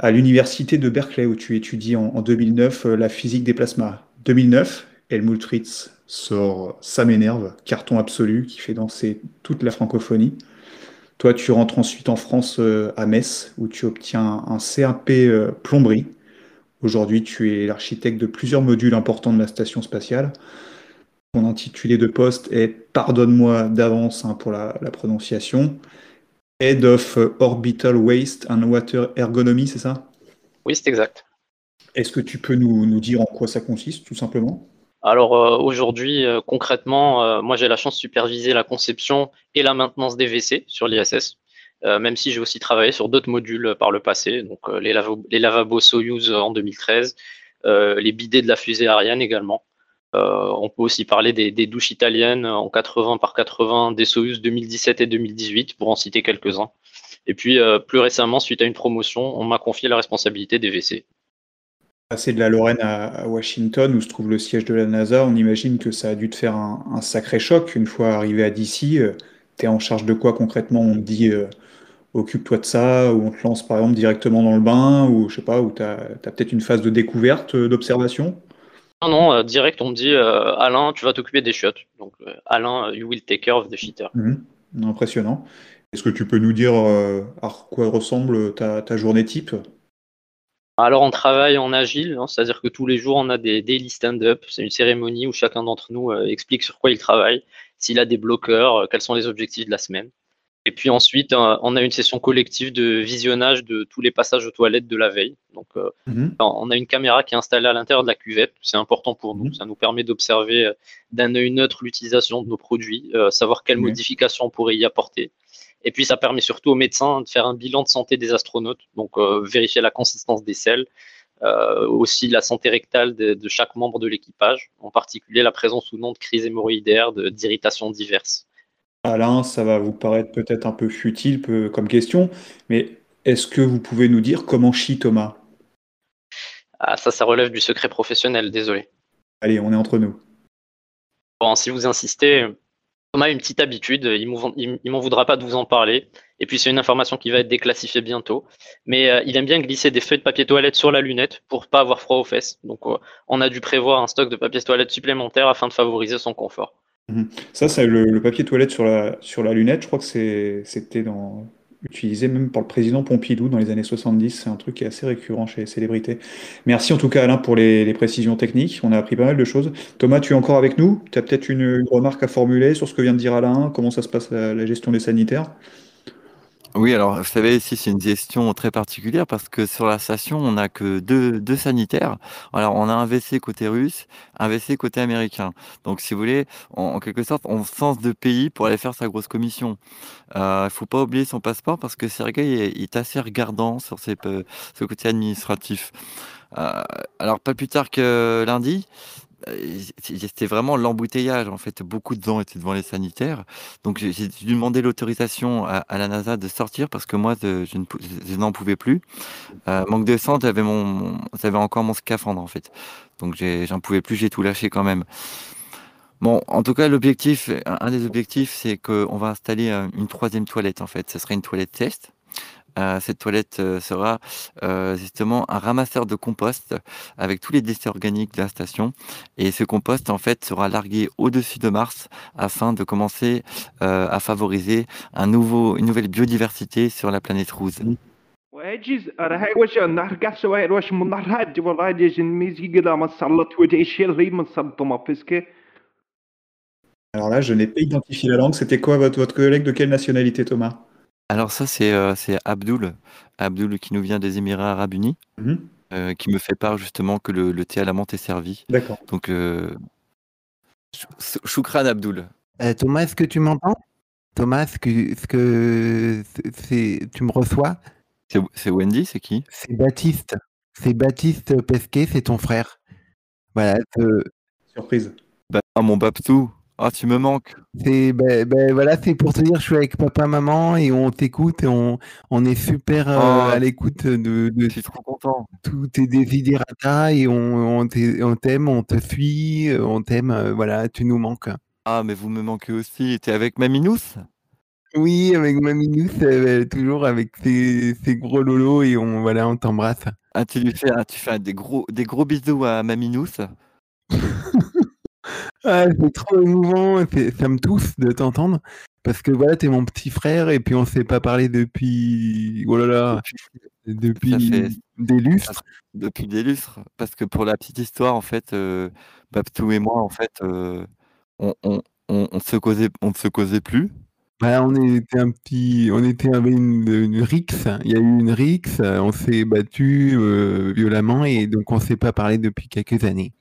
à l'université de Berkeley où tu étudies en, en 2009 euh, la physique des plasmas. 2009, Helmut Ritz sort Ça m'énerve, carton absolu qui fait danser toute la francophonie. Toi, tu rentres ensuite en France euh, à Metz où tu obtiens un CAP euh, plomberie. Aujourd'hui, tu es l'architecte de plusieurs modules importants de la station spatiale. Ton intitulé de poste est, pardonne-moi d'avance hein, pour la, la prononciation, Head of Orbital Waste and Water Ergonomy, c'est ça? Oui, c'est exact. Est-ce que tu peux nous, nous dire en quoi ça consiste, tout simplement? Alors euh, aujourd'hui, euh, concrètement, euh, moi j'ai la chance de superviser la conception et la maintenance des WC sur l'ISS, même si j'ai aussi travaillé sur d'autres modules par le passé, donc les, lavo- les lavabos Soyuz en 2013, euh, les bidets de la fusée Ariane également. On peut aussi parler des, douches italiennes en 80 par 80 des Soyuz 2017 et 2018, pour en citer quelques-uns. Et puis plus récemment, suite à une promotion, on m'a confié la responsabilité des WC. Passer de la Lorraine à, Washington, où se trouve le siège de la NASA, on imagine que ça a dû te faire un, un sacré choc. Une fois arrivé à DC, tu es en charge de quoi concrètement? On te dit euh, occupe-toi de ça, ou on te lance par exemple directement dans le bain, ou je sais pas, ou tu as, peut-être une phase de découverte, euh, d'observation? Non, non, euh, direct, on me dit euh, Alain, tu vas t'occuper des chiottes. Donc, euh, Alain, you will take care of the shitter. Mhm. Impressionnant. Est-ce que tu peux nous dire euh, à quoi ressemble ta, ta journée type? Alors, on travaille en agile, hein, c'est-à-dire que tous les jours, on a des daily stand-up. C'est une cérémonie où chacun d'entre nous euh, explique sur quoi il travaille, s'il a des bloqueurs, euh, quels sont les objectifs de la semaine. Et puis ensuite, euh, on a une session collective de visionnage de tous les passages aux toilettes de la veille. Donc, Mhm. on a une caméra qui est installée à l'intérieur de la cuvette. C'est important pour nous. Ça nous permet d'observer d'un œil neutre l'utilisation de nos produits, savoir quelles modifications on pourrait y apporter. Et puis, ça permet surtout aux médecins de faire un bilan de santé des astronautes, donc euh, vérifier la consistance des selles, euh, aussi la santé rectale de, de chaque membre de l'équipage, en particulier la présence ou non de crises hémorroïdaires, d'irritations diverses. Alain, ça va vous paraître peut-être un peu futile peu- comme question, mais est-ce que vous pouvez nous dire comment chie Thomas? Ah, ça, ça relève du secret professionnel, désolé. Allez, on est entre nous. Bon, si vous insistez, Thomas a une petite habitude, il m'en voudra pas de vous en parler. Et puis c'est une information qui va être déclassifiée bientôt. Mais euh, il aime bien glisser des feuilles de papier toilette sur la lunette pour pas avoir froid aux fesses. Donc euh, on a dû prévoir un stock de papier toilette supplémentaire afin de favoriser son confort. Mhm. Ça, c'est le, papier toilette sur la, sur la lunette. Je crois que c'était dans, utilisé même par le président Pompidou dans les années 70. C'est un truc qui est assez récurrent chez les célébrités. Merci en tout cas, Alain, pour les, précisions techniques. On a appris pas mal de choses. Thomas, tu es encore avec nous? Tu as peut-être une, remarque à formuler sur ce que vient de dire Alain? Comment ça se passe la gestion des sanitaires? Oui, alors vous savez, ici c'est une gestion très particulière parce que sur la station, on n'a que deux, deux sanitaires. Alors on a un WC côté russe, un WC côté américain. Donc si vous voulez, en, quelque sorte, on sens de pays pour aller faire sa grosse commission. Il faut pas oublier son passeport parce que Sergei est, assez regardant sur ses, pe- ce côté administratif. Euh, alors pas plus tard que lundi, euh, c'était vraiment l'embouteillage en fait. Beaucoup de gens étaient devant les sanitaires, donc j'ai dû demander l'autorisation à, la NASA de sortir parce que moi je, je n'en pouvais plus. Euh, manque de sang, j'avais mon, j'avais encore mon scaphandre en fait, donc j'en pouvais plus, j'ai tout lâché quand même. Bon, en tout cas, l'objectif, un un des objectifs, c'est qu'on va installer euh, une troisième toilette en fait. Ce serait une toilette test Euh, cette toilette euh, sera euh, justement un ramasseur de compost avec tous les déchets organiques de la station. Et ce compost, en fait, sera largué au-dessus de Mars afin de commencer euh, à favoriser un nouveau, une nouvelle biodiversité sur la planète rouge. واجز راهي واش نهار كاع سواير واش من نهار هاد والله ديجن ميزي كذا ما صلت وجهي شيل لي من صلت ما بيسكي Alors là, je n'ai pas identifié la langue. C'était quoi votre, votre collègue de quelle nationalité, Thomas? Alors ça, c'est euh, c'est Abdoul, Abdoul qui nous vient des Émirats Arabes Unis, Mhm. euh, qui me fait part justement que le, le thé à la menthe est servi. D'accord. Donc, euh, choukran Abdoul. Euh, Thomas, est-ce que tu m'entends? Thomas, est-ce que, est-ce que c'est, tu me reçois? C'est c'est Wendy, c'est qui? C'est Baptiste. C'est Baptiste Pesquet, c'est ton frère. Voilà. euh, Surprise. Bah, ah, mon Babtou, ah, tu me manques. c'est ben, ben, voilà, c'est pour te dire, je suis avec papa, maman et on t'écoute et on, on est super euh, Oh, à l'écoute de, de je suis trop content. tous tes desiderata et on, on t'ai- on t'aime, on te suit, euh, on t'aime, euh, voilà, tu nous manques. Ah, mais vous me manquez aussi. T'es avec Maminous Oui, avec Maminous, euh, toujours avec ses, ses gros lolos et on, voilà, on t'embrasse. ah, tu lui fais, ah, tu fais des gros, des gros bisous à Maminous Ah, c'est trop émouvant, ça me tousse de t'entendre parce que voilà, t'es mon petit frère et puis on s'est pas parlé depuis, oh là là, depuis fait des lustres. depuis des lustres. Parce que pour la petite histoire, en fait, euh, Babtou et moi, en fait, euh, on, on, on, on se causait, on ne se causait plus. Voilà, on était un petit, on était avec une, une rixe, il y a eu une rixe, on s'est battu euh, violemment et donc on s'est pas parlé depuis quelques années.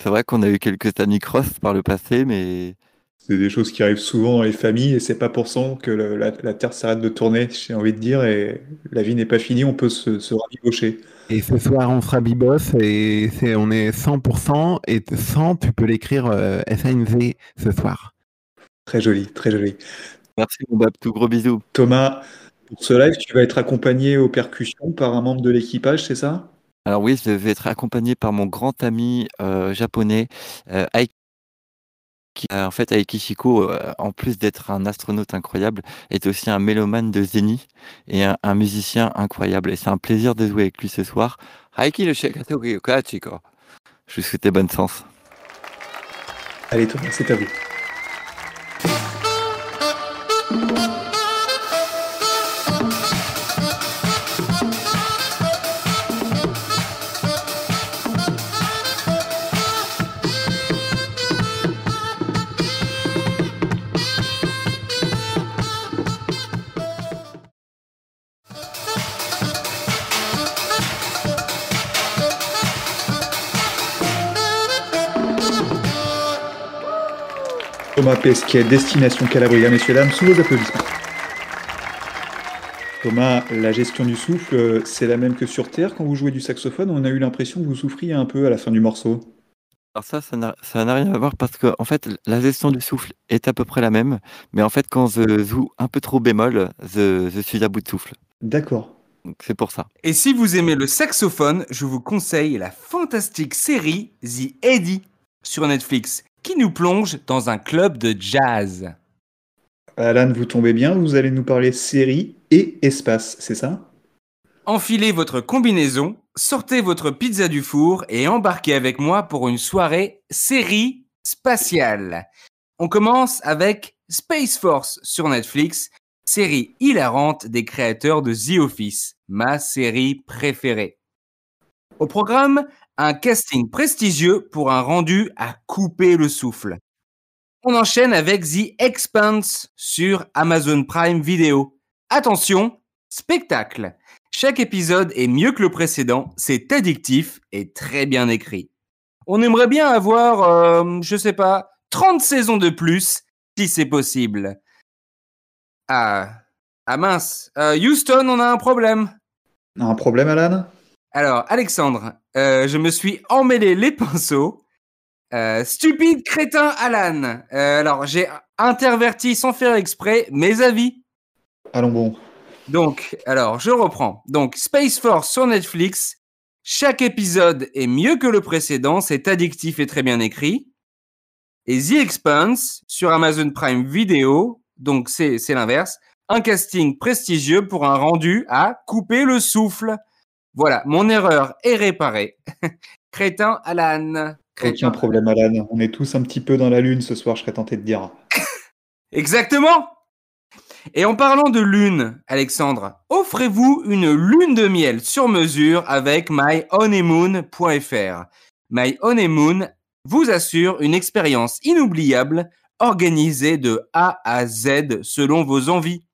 C'est vrai qu'on a eu quelques anicross par le passé, mais C'est des choses qui arrivent souvent dans les familles et c'est pas pour ça que le- la, la Terre s'arrête de tourner, j'ai envie de dire, et la vie n'est pas finie, on peut se, se rabibocher. Et ce soir, on sera bibos et on est 100% et 100, tu peux l'écrire euh, SANV ce soir. Très joli, très joli. merci mon Babtou, gros bisous. Thomas, pour ce live, tu vas être accompagné aux percussions par un membre de l'équipage, c'est ça? Alors oui, je vais être accompagné par mon grand ami euh, japonais, euh, Aiki. Euh, en fait, Aiki Shiko, euh, en plus d'être un astronaute incroyable, est aussi un mélomane de Zeni et un, musicien incroyable. Et c'est un plaisir de jouer avec lui ce soir. Aiki le. Je vous souhaite bonne chance. Allez Thomas, c'est à vous. Thomas Pesquet, Destination Calabria, messieurs, dames, sous vos applaudissements. Thomas, la gestion du souffle, euh, c'est la même que sur Terre quand vous jouez du saxophone. On a eu l'impression que vous souffriez un peu à la fin du morceau. Alors ça, ça n'a ça n'a rien à voir parce que en fait, la gestion du souffle est à peu près la même, mais en fait, quand je joue un peu trop bémol, je, je suis à bout de souffle. D'accord. Donc c'est pour ça. Et si vous aimez le saxophone, je vous conseille la fantastique série The Eddie sur Netflix, qui nous plonge dans un club de jazz. Alan, vous tombez bien, vous allez nous parler série et espace, c'est ça? Enfilez votre combinaison, sortez votre pizza du four et embarquez avec moi pour une soirée série spatiale. On commence avec Space Force sur Netflix, série hilarante des créateurs de The Office, ma série préférée. Au programme, un casting prestigieux pour un rendu à couper le souffle. On enchaîne avec The Expanse sur Amazon Prime Video. Attention, spectacle. Chaque épisode est mieux que le précédent, c'est addictif et très bien écrit. On aimerait bien avoir, euh, je sais pas, 30 saisons de plus, si c'est possible. Ah, ah mince, Euh, Houston, on a un problème. Un problème, Alan? Alors, Alexandre, euh, je me suis emmêlé les pinceaux. Euh, stupide crétin Alan. Euh, alors, j'ai interverti sans faire exprès mes avis. Allons bon. Donc, alors, je reprends. Donc, Space Force sur Netflix. Chaque épisode est mieux que le précédent, c'est addictif et très bien écrit. Et The Expanse sur Amazon Prime Video, donc c'est c'est l'inverse. Un casting prestigieux pour un rendu à couper le souffle. Voilà, mon erreur est réparée. Crétin Alan. Aucun problème, Alan. On est tous un petit peu dans la lune ce soir, je serais tenté de dire. Exactement. Et en parlant de lune, Alexandre, offrez-vous une lune de miel sur mesure avec myhoneymoon.fr. My Honeymoon vous assure une expérience inoubliable organisée de A à Z selon vos envies.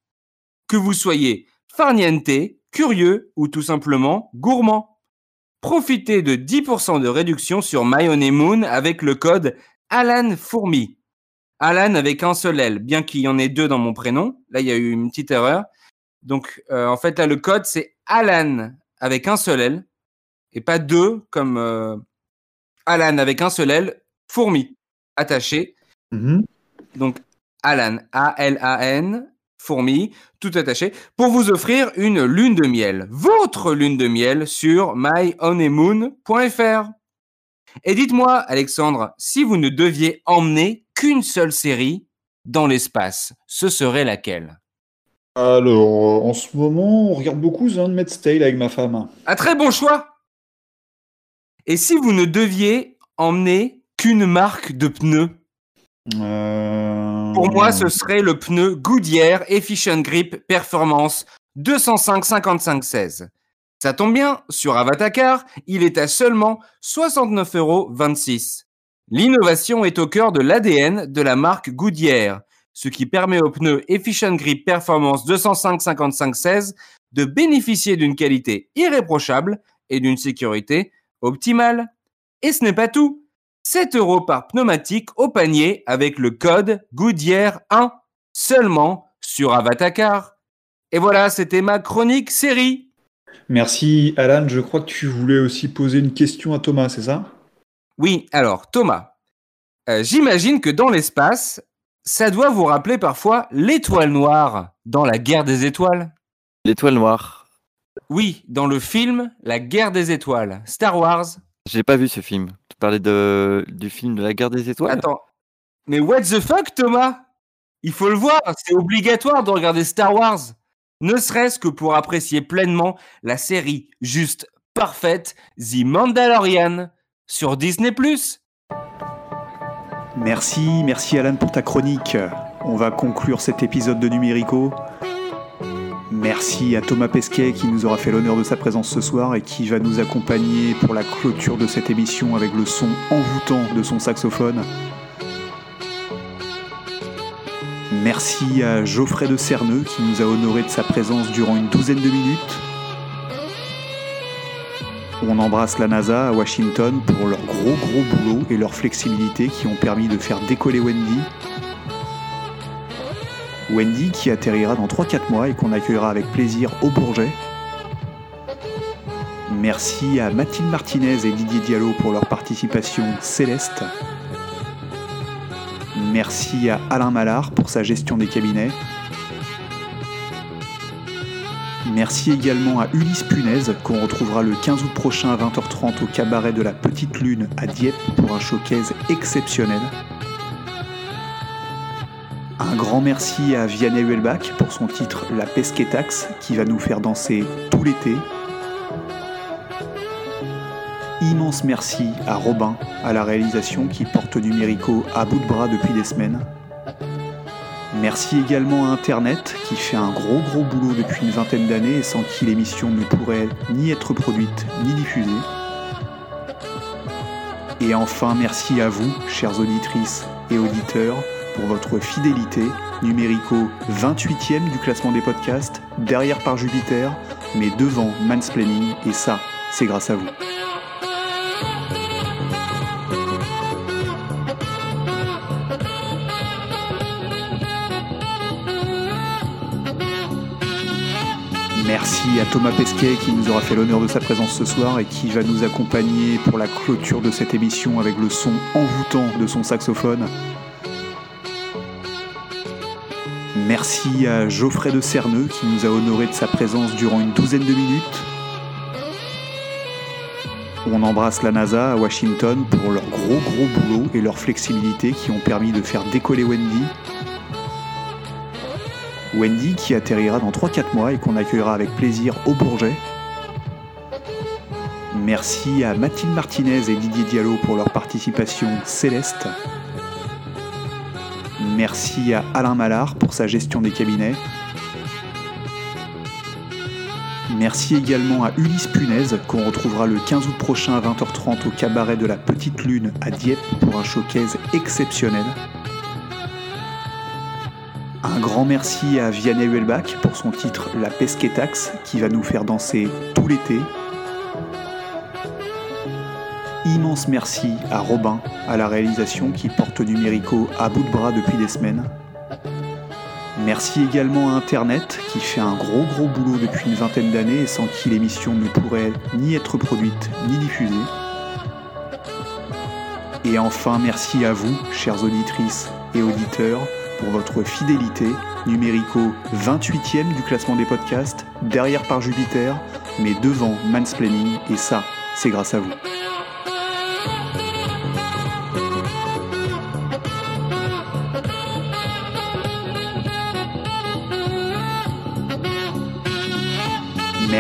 Que vous soyez farniente, curieux ou tout simplement gourmand. Profitez de 10% de réduction sur My Honeymoon avec le code Alan Fourmi. Alan avec un seul L, bien qu'il y en ait deux dans mon prénom. Là, il y a eu une petite erreur. Donc, euh, en fait, là, le code, c'est Alan avec un seul L et pas deux comme euh, Alan avec un seul L, fourmi, attaché. Donc, Alan, A-L-A-N, fourmi, tout attaché, pour vous offrir une lune de miel. Votre lune de miel sur myhoneymoon.fr. Et dites-moi, Alexandre, si vous ne deviez emmener qu'une seule série dans l'espace, ce serait laquelle? Alors, en ce moment, on regarde beaucoup The Handmaid's Tale avec ma femme. Un très bon choix Et si vous ne deviez emmener qu'une marque de pneus? Euh, Pour moi, ce serait le pneu Goodyear Efficient Grip Performance 205 55 16. Ça tombe bien, sur Avatacar, il est à seulement 69,26 euros. L'innovation est au cœur de l'ADN de la marque Goodyear, ce qui permet au pneu Efficient Grip Performance 205 55 16 de bénéficier d'une qualité irréprochable et d'une sécurité optimale. Et ce n'est pas tout. 7 euros par pneumatique au panier avec le code Goodyear 1 seulement sur Avatacar. Et voilà, c'était ma chronique série. Merci, Alan. Je crois que tu voulais aussi poser une question à Thomas, c'est ça? Oui, alors Thomas, euh, j'imagine que dans l'espace, ça doit vous rappeler parfois l'étoile noire dans la guerre des étoiles. L'étoile noire. Oui, dans le film La guerre des étoiles, Star Wars. J'ai pas vu ce film. Parlais de, du film de la guerre des étoiles Attends, mais what the fuck Thomas? Il faut le voir, c'est obligatoire de regarder Star Wars. Ne serait-ce que pour apprécier pleinement la série juste parfaite The Mandalorian sur Disney+. Merci, merci Alan pour ta chronique. On va conclure cet épisode de Numérico. Merci à Thomas Pesquet qui nous aura fait l'honneur de sa présence ce soir et qui va nous accompagner pour la clôture de cette émission avec le son envoûtant de son saxophone. Merci à Geoffrey de Cerneux qui nous a honoré de sa présence durant une douzaine de minutes. On embrasse la NASA à Washington pour leur gros gros boulot et leur flexibilité qui ont permis de faire décoller Wendy. Wendy qui atterrira dans 3-4 mois et qu'on accueillera avec plaisir au Bourget. Merci à Mathilde Martinez et Didier Diallo pour leur participation céleste. Merci à Alain Mallard pour sa gestion des cabinets. Merci également à Ulysse Punez qu'on retrouvera le 15 août prochain à 20h30 au cabaret de la Petite Lune à Dieppe pour un showcase exceptionnel. Un grand merci à Vianney Huelbach pour son titre La Pesquetax qui va nous faire danser tout l'été. Immense merci à Robin à la réalisation qui porte Numérico à bout de bras depuis des semaines. Merci également à Internet qui fait un gros gros boulot depuis une vingtaine d'années et sans qui l'émission ne pourrait ni être produite ni diffusée. Et enfin merci à vous, chères auditrices et auditeurs, pour votre fidélité. Numérico 28e du classement des podcasts, derrière par Jupiter, mais devant Mansplaining, et ça, c'est grâce à vous. Merci à Thomas Pesquet qui nous aura fait l'honneur de sa présence ce soir et qui va nous accompagner pour la clôture de cette émission avec le son envoûtant de son saxophone. Merci à Geoffrey de Cerneux qui nous a honoré de sa présence durant une douzaine de minutes. On embrasse la NASA à Washington pour leur gros gros boulot et leur flexibilité qui ont permis de faire décoller Wendy. Wendy qui atterrira dans 3-4 mois et qu'on accueillera avec plaisir au Bourget. Merci à Mathilde Martinez et Didier Diallo pour leur participation céleste. Merci à Alain Mallard pour sa gestion des cabinets. Merci également à Ulysse Punaise qu'on retrouvera le 15 août prochain à 20h30 au cabaret de la Petite Lune à Dieppe pour un showcase exceptionnel. Un grand merci à Vianney Huelbach pour son titre La Pesquetax qui va nous faire danser tout l'été. Immense merci à Robin à la réalisation qui porte Numérico à bout de bras depuis des semaines. Merci également à Internet qui fait un gros gros boulot depuis une vingtaine d'années et sans qui l'émission ne pourrait ni être produite ni diffusée. Et enfin merci à vous, chères auditrices et auditeurs, pour votre fidélité. Numérico 28e du classement des podcasts, derrière par Jupiter, mais devant Mansplaining, et ça, c'est grâce à vous.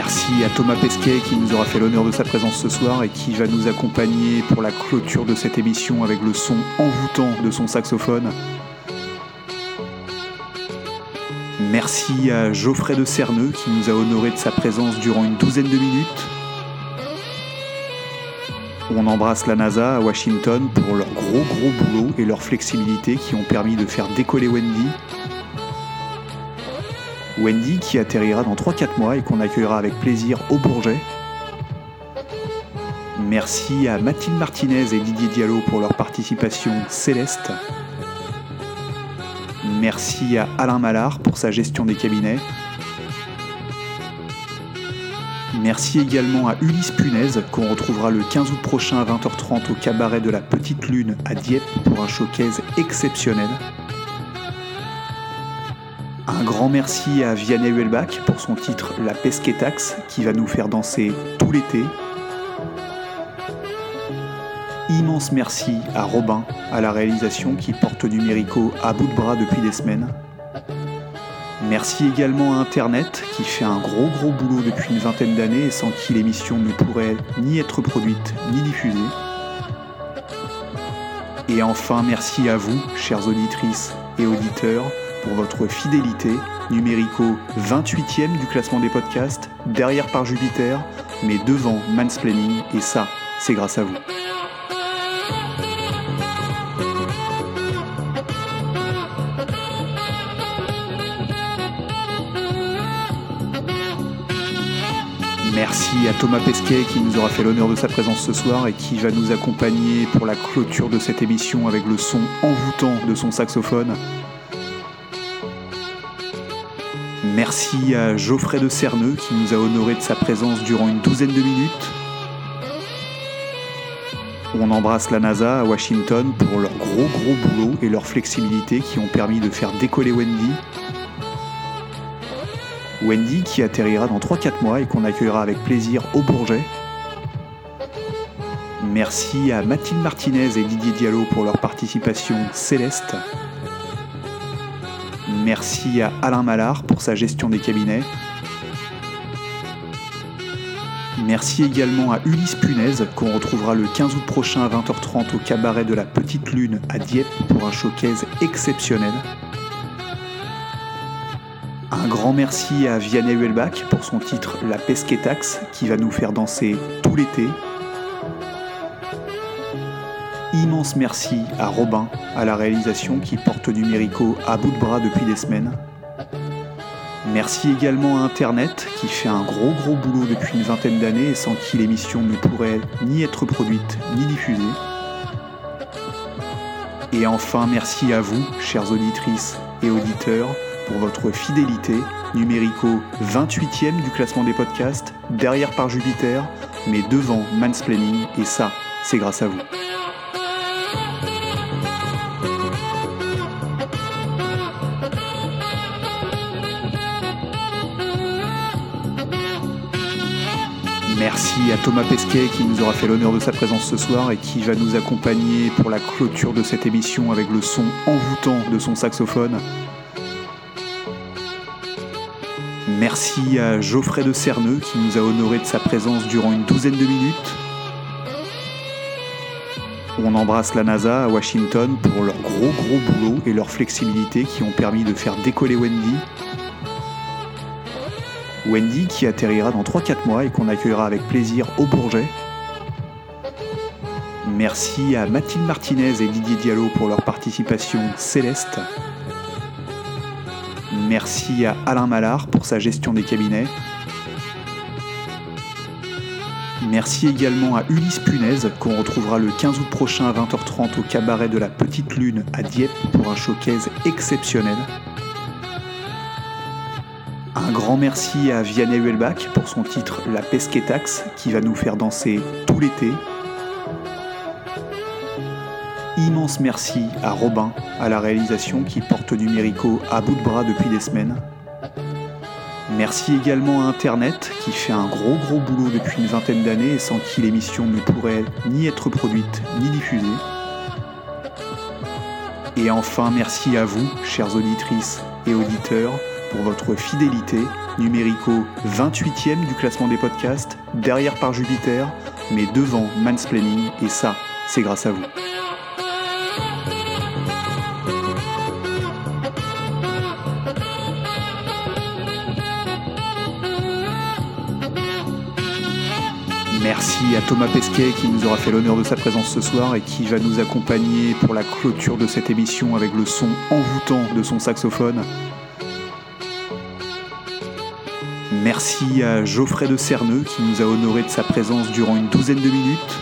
Merci à Thomas Pesquet qui nous aura fait l'honneur de sa présence ce soir et qui va nous accompagner pour la clôture de cette émission avec le son envoûtant de son saxophone. Merci à Geoffrey de Cerneux qui nous a honoré de sa présence durant une douzaine de minutes. On embrasse la NASA à Washington pour leur gros gros boulot et leur flexibilité qui ont permis de faire décoller Wendy. Wendy qui atterrira dans 3-4 mois et qu'on accueillera avec plaisir au Bourget. Merci à Mathilde Martinez et Didier Diallo pour leur participation céleste. Merci à Alain Mallard pour sa gestion des cabinets. Merci également à Ulysse Punaise qu'on retrouvera le 15 août prochain à 20h30 au cabaret de la Petite Lune à Dieppe pour un showcase exceptionnel. Un grand merci à Vianney Huelbach pour son titre La Pesquetax qui va nous faire danser tout l'été. Immense merci à Robin à la réalisation qui porte Numérico à bout de bras depuis des semaines. Merci également à Internet qui fait un gros gros boulot depuis une vingtaine d'années et sans qui l'émission ne pourrait ni être produite ni diffusée. Et enfin merci à vous, chères auditrices et auditeurs, pour votre fidélité. Numérico 28e du classement des podcasts, derrière par Jupiter, mais devant Mansplaining, et ça, c'est grâce à vous. Merci à Thomas Pesquet qui nous aura fait l'honneur de sa présence ce soir et qui va nous accompagner pour la clôture de cette émission avec le son envoûtant de son saxophone. Merci à Geoffrey de Cerneux qui nous a honoré de sa présence durant une douzaine de minutes. On embrasse la NASA à Washington pour leur gros gros boulot et leur flexibilité qui ont permis de faire décoller Wendy. Wendy qui atterrira dans 3-4 mois et qu'on accueillera avec plaisir au Bourget. Merci à Mathilde Martinez et Didier Diallo pour leur participation céleste. Merci à Alain Mallard pour sa gestion des cabinets. Merci également à Ulysse Punaise, qu'on retrouvera le 15 août prochain à 20h30 au cabaret de la Petite Lune à Dieppe pour un showcase exceptionnel. Un grand merci à Vianney Huelbach pour son titre La Pesquetax qui va nous faire danser tout l'été. Immense merci à Robin à la réalisation qui porte Numérico à bout de bras depuis des semaines. Merci également à Internet qui fait un gros gros boulot depuis une vingtaine d'années et sans qui l'émission ne pourrait ni être produite ni diffusée. Et enfin merci à vous, chères auditrices et auditeurs, pour votre fidélité. Numérico 28e du classement des podcasts, derrière par Jupiter, mais devant Mansplaining, et ça, c'est grâce à vous. Merci à Thomas Pesquet qui nous aura fait l'honneur de sa présence ce soir et qui va nous accompagner pour la clôture de cette émission avec le son envoûtant de son saxophone. Merci à Geoffrey de Cerneux qui nous a honoré de sa présence durant une douzaine de minutes. On embrasse la NASA à Washington pour leur gros gros boulot et leur flexibilité qui ont permis de faire décoller Wendy. Wendy qui atterrira dans 3-4 mois et qu'on accueillera avec plaisir au Bourget. Merci à Mathilde Martinez et Didier Diallo pour leur participation céleste. Merci à Alain Mallard pour sa gestion des cabinets. Merci également à Ulysse Punaise qu'on retrouvera le 15 août prochain à 20h30 au cabaret de la Petite Lune à Dieppe pour un showcase exceptionnel. Un grand merci à Vianney Huelbach pour son titre La Pesquetax qui va nous faire danser tout l'été. Immense merci à Robin à la réalisation qui porte Numérico à bout de bras depuis des semaines. Merci également à Internet qui fait un gros gros boulot depuis une vingtaine d'années et sans qui l'émission ne pourrait ni être produite ni diffusée. Et enfin merci à vous, chères auditrices et auditeurs, pour votre fidélité. Numérico 28e du classement des podcasts, derrière par Jupiter, mais devant Mansplaining, et ça, c'est grâce à vous. Merci à Thomas Pesquet qui nous aura fait l'honneur de sa présence ce soir et qui va nous accompagner pour la clôture de cette émission avec le son envoûtant de son saxophone. Merci à Geoffrey de Cerneux qui nous a honoré de sa présence durant une douzaine de minutes.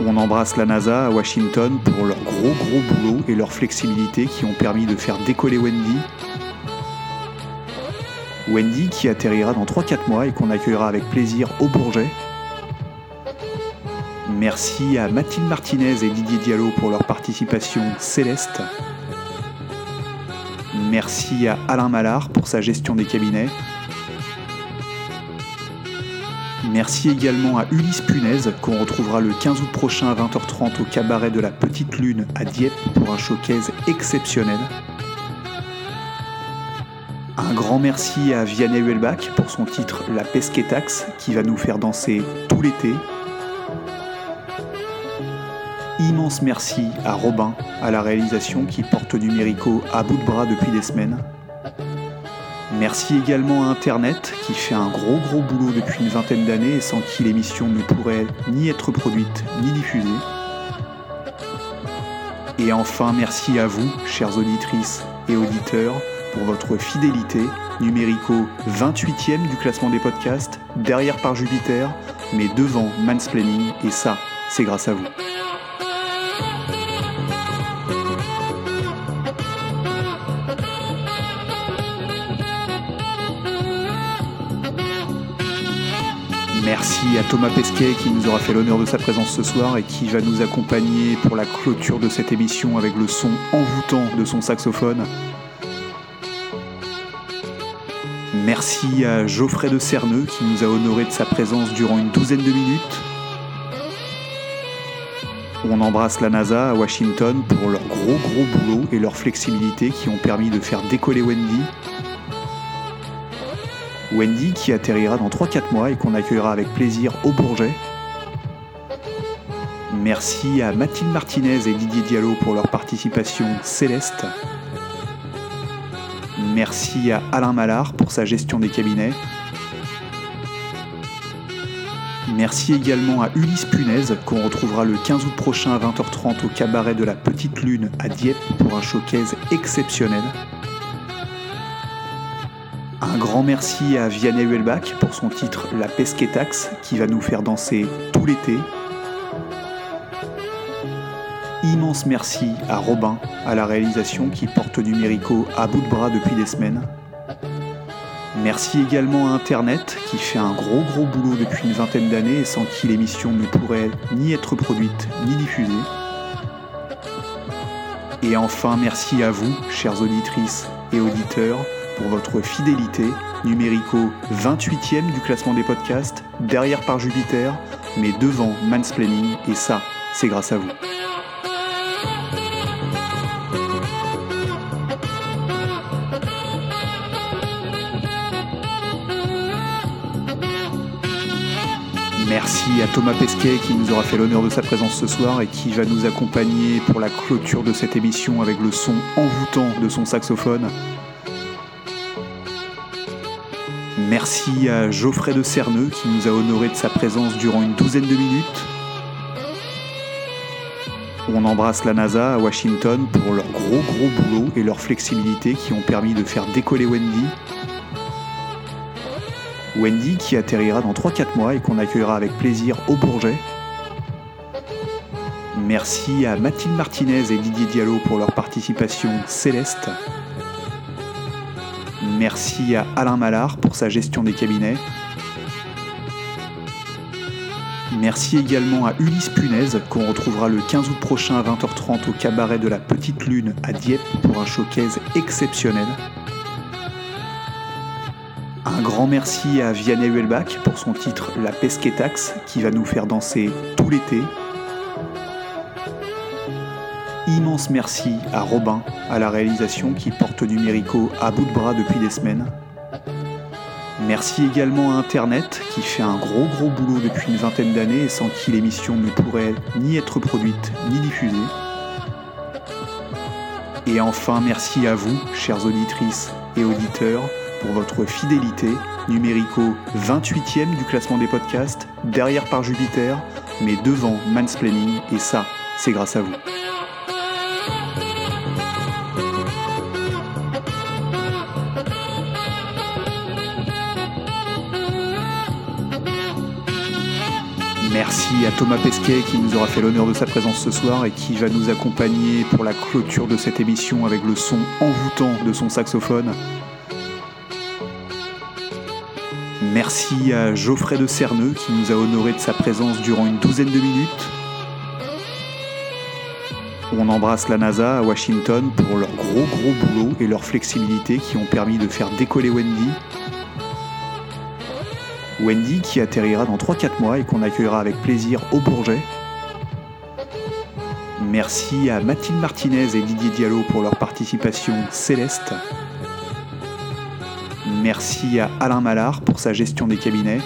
On embrasse la NASA à Washington pour leur gros gros boulot et leur flexibilité qui ont permis de faire décoller Wendy. Wendy qui atterrira dans 3-4 mois et qu'on accueillera avec plaisir au Bourget. Merci à Mathilde Martinez et Didier Diallo pour leur participation céleste. Merci à Alain Mallard pour sa gestion des cabinets. Merci également à Ulysse Punaise qu'on retrouvera le 15 août prochain à 20h30 au cabaret de la Petite Lune à Dieppe pour un showcase exceptionnel. Un grand merci à Vianney Huelbach pour son titre La Pesquetax qui va nous faire danser tout l'été. Immense merci à Robin à la réalisation qui porte Numérico à bout de bras depuis des semaines. Merci également à Internet qui fait un gros gros boulot depuis une vingtaine d'années et sans qui l'émission ne pourrait ni être produite ni diffusée. Et enfin merci à vous, chères auditrices et auditeurs, pour votre fidélité. Numérico 28e du classement des podcasts, derrière par Jupiter, mais devant Mansplaining, et ça, c'est grâce à vous. Merci à Thomas Pesquet qui nous aura fait l'honneur de sa présence ce soir et qui va nous accompagner pour la clôture de cette émission avec le son envoûtant de son saxophone. Merci à Geoffrey de Cerneux qui nous a honoré de sa présence durant une douzaine de minutes. On embrasse la NASA à Washington pour leur gros gros boulot et leur flexibilité qui ont permis de faire décoller Wendy. Wendy qui atterrira dans 3-4 mois et qu'on accueillera avec plaisir au Bourget. Merci à Mathilde Martinez et Didier Diallo pour leur participation céleste. Merci à Alain Mallard pour sa gestion des cabinets. Merci également à Ulysse Punaise qu'on retrouvera le 15 août prochain à 20h30 au cabaret de la Petite Lune à Dieppe pour un showcase exceptionnel. Grand merci à Vianney Huelbach pour son titre La Pesquetax qui va nous faire danser tout l'été. Immense merci à Robin à la réalisation qui porte Numérico à bout de bras depuis des semaines. Merci également à Internet qui fait un gros gros boulot depuis une vingtaine d'années et sans qui l'émission ne pourrait ni être produite ni diffusée. Et enfin merci à vous, chères auditrices et auditeurs, pour votre fidélité. Numérico 28e du classement des podcasts, derrière par Jupiter, mais devant Mansplaining, et ça, c'est grâce à vous. Merci à Thomas Pesquet qui nous aura fait l'honneur de sa présence ce soir et qui va nous accompagner pour la clôture de cette émission avec le son envoûtant de son saxophone. Merci à Geoffrey de Cerneux qui nous a honoré de sa présence durant une douzaine de minutes. On embrasse la NASA à Washington pour leur gros gros boulot et leur flexibilité qui ont permis de faire décoller Wendy. Wendy qui atterrira dans 3-4 mois et qu'on accueillera avec plaisir au Bourget. Merci à Mathilde Martinez et Didier Diallo pour leur participation céleste. Merci à Alain Mallard pour sa gestion des cabinets. Merci également à Ulysse Punaise qu'on retrouvera le 15 août prochain à 20h30 au cabaret de la Petite Lune à Dieppe pour un showcase exceptionnel. Un grand merci à Vianney Huelbach pour son titre La Pesquetax qui va nous faire danser tout l'été. Immense merci à Robin à la réalisation qui porte Numérico à bout de bras depuis des semaines. Merci également à Internet qui fait un gros gros boulot depuis une vingtaine d'années et sans qui l'émission ne pourrait ni être produite ni diffusée. Et enfin merci à vous, chères auditrices et auditeurs, pour votre fidélité. Numérico 28e du classement des podcasts, derrière par Jupiter, mais devant Mansplaining, et ça, c'est grâce à vous. Merci à Thomas Pesquet qui nous aura fait l'honneur de sa présence ce soir et qui va nous accompagner pour la clôture de cette émission avec le son envoûtant de son saxophone. Merci à Geoffrey de Cerneux qui nous a honoré de sa présence durant une douzaine de minutes. On embrasse la NASA à Washington pour leur gros gros boulot et leur flexibilité qui ont permis de faire décoller Wendy. Wendy qui atterrira dans 3-4 mois et qu'on accueillera avec plaisir au Bourget. Merci à Mathilde Martinez et Didier Diallo pour leur participation céleste. Merci à Alain Mallard pour sa gestion des cabinets.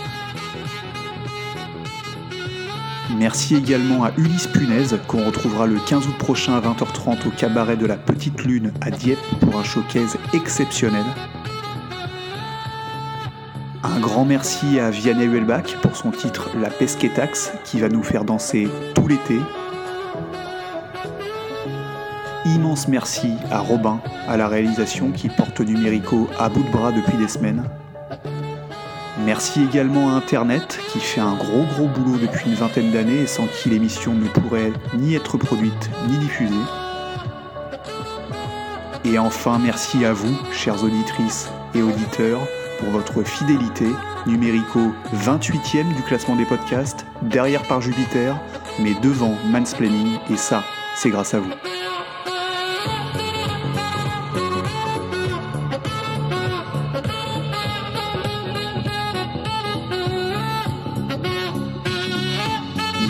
Merci également à Ulysse Punaise qu'on retrouvera le 15 août prochain à 20h30 au cabaret de la Petite Lune à Dieppe pour un showcase exceptionnel. Un grand merci à Vianney Huelbach pour son titre La Pesquetax qui va nous faire danser tout l'été. Immense merci à Robin à la réalisation qui porte Numérico à bout de bras depuis des semaines. Merci également à Internet qui fait un gros gros boulot depuis une vingtaine d'années et sans qui l'émission ne pourrait ni être produite ni diffusée. Et enfin merci à vous, chères auditrices et auditeurs, pour votre fidélité. Numérico 28e du classement des podcasts, derrière par Jupiter, mais devant Mansplaining, et ça, c'est grâce à vous.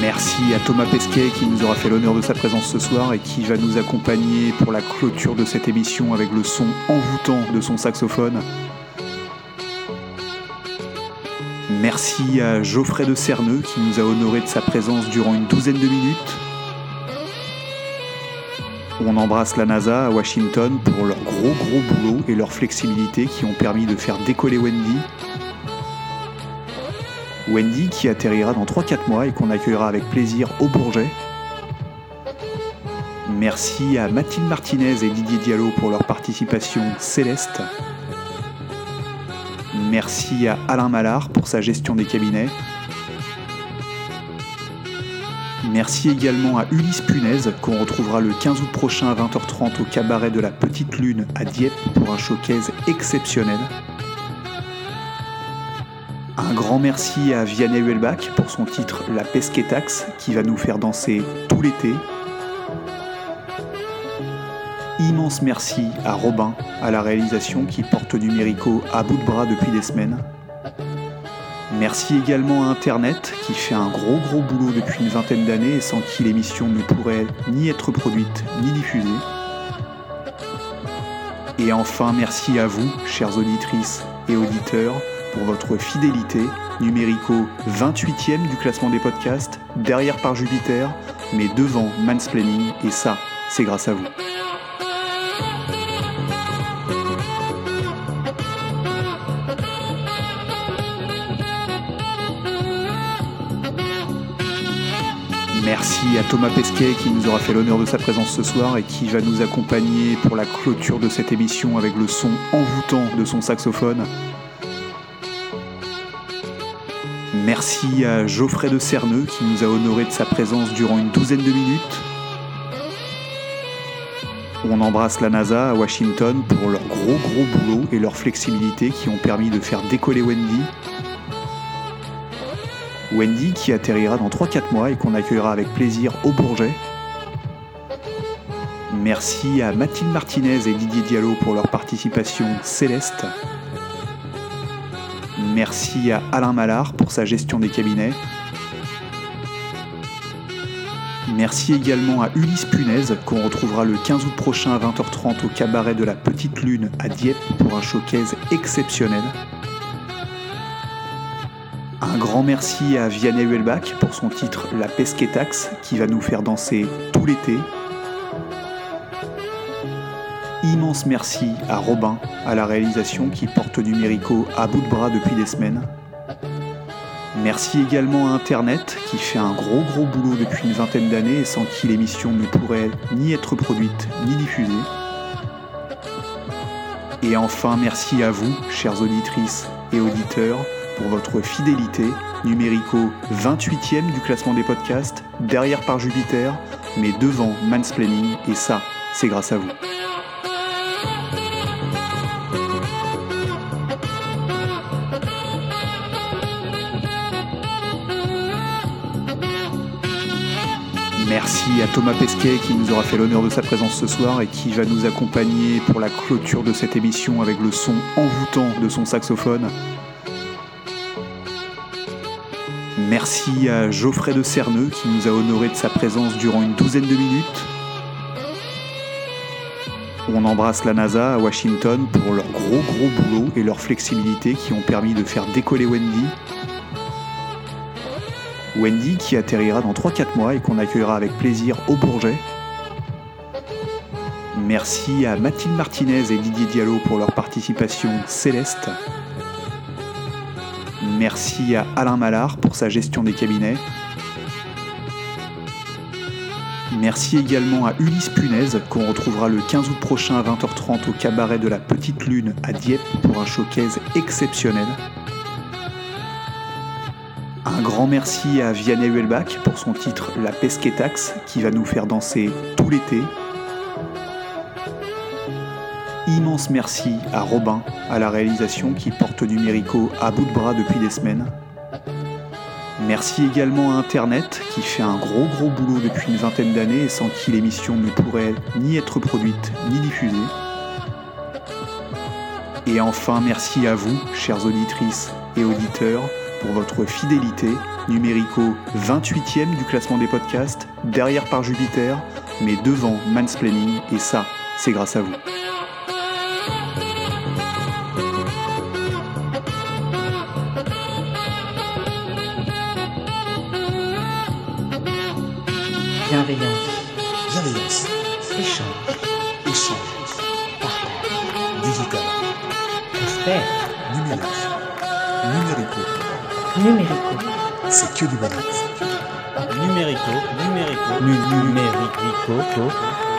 Merci à Thomas Pesquet qui nous aura fait l'honneur de sa présence ce soir et qui va nous accompagner pour la clôture de cette émission avec le son envoûtant de son saxophone. Merci à Geoffrey de Cerneux qui nous a honoré de sa présence durant une douzaine de minutes. On embrasse la NASA à Washington pour leur gros gros boulot et leur flexibilité qui ont permis de faire décoller Wendy. Wendy qui atterrira dans 3-4 mois et qu'on accueillera avec plaisir au Bourget. Merci à Mathilde Martinez et Didier Diallo pour leur participation céleste. Merci à Alain Mallard pour sa gestion des cabinets. Merci également à Ulysse Punaise qu'on retrouvera le 15 août prochain à 20h30 au cabaret de la Petite Lune à Dieppe pour un showcase exceptionnel. Un grand merci à Vianney Huelbach pour son titre La Pesquetax qui va nous faire danser tout l'été. Immense merci à Robin à la réalisation qui porte Numérico à bout de bras depuis des semaines. Merci également à Internet qui fait un gros gros boulot depuis une vingtaine d'années et sans qui l'émission ne pourrait ni être produite ni diffusée. Et enfin merci à vous, chères auditrices et auditeurs, pour votre fidélité. Numérico 28e du classement des podcasts, derrière par Jupiter, mais devant Mansplaining, et ça, c'est grâce à vous. Merci à Thomas Pesquet qui nous aura fait l'honneur de sa présence ce soir et qui va nous accompagner pour la clôture de cette émission avec le son envoûtant de son saxophone. Merci à Geoffrey de Cerneux qui nous a honoré de sa présence durant une douzaine de minutes. On embrasse la NASA à Washington pour leur gros gros boulot et leur flexibilité qui ont permis de faire décoller Wendy. Wendy qui atterrira dans 3-4 mois et qu'on accueillera avec plaisir au Bourget. Merci à Mathilde Martinez et Didier Diallo pour leur participation céleste. Merci à Alain Mallard pour sa gestion des cabinets. Merci également à Ulysse Punaise qu'on retrouvera le 15 août prochain à 20h30 au cabaret de la Petite Lune à Dieppe pour un showcase exceptionnel. Un grand merci à Vianney Huelbach pour son titre La Pesquetax qui va nous faire danser tout l'été. Immense merci à Robin à la réalisation qui porte Numérico à bout de bras depuis des semaines. Merci également à Internet qui fait un gros gros boulot depuis une vingtaine d'années et sans qui l'émission ne pourrait ni être produite ni diffusée. Et enfin merci à vous, chères auditrices et auditeurs, pour votre fidélité. Numérico 28e du classement des podcasts, derrière par Jupiter, mais devant Mansplaining, et ça, c'est grâce à vous. Merci à Thomas Pesquet qui nous aura fait l'honneur de sa présence ce soir et qui va nous accompagner pour la clôture de cette émission avec le son envoûtant de son saxophone. Merci à Geoffrey de Cerneux qui nous a honoré de sa présence durant une douzaine de minutes. On embrasse la NASA à Washington pour leur gros gros boulot et leur flexibilité qui ont permis de faire décoller Wendy. Wendy qui atterrira dans 3-4 mois et qu'on accueillera avec plaisir au Bourget. Merci à Mathilde Martinez et Didier Diallo pour leur participation céleste. Merci à Alain Mallard pour sa gestion des cabinets. Merci également à Ulysse Punaise qu'on retrouvera le 15 août prochain à 20h30 au cabaret de la Petite Lune à Dieppe pour un showcase exceptionnel. Un grand merci à Vianney Huelbach pour son titre La Pesquetax qui va nous faire danser tout l'été. Immense merci à Robin à la réalisation qui porte Numérico à bout de bras depuis des semaines. Merci également à Internet qui fait un gros gros boulot depuis une vingtaine d'années et sans qui l'émission ne pourrait ni être produite ni diffusée. Et enfin merci à vous, chères auditrices et auditeurs, pour votre fidélité. Numérico 28e du classement des podcasts, derrière par Jupiter, mais devant Mansplaining, et ça, c'est grâce à vous. Numérico. C'est que du bonheur. Numérico, numérico, nu- numérico, co, co.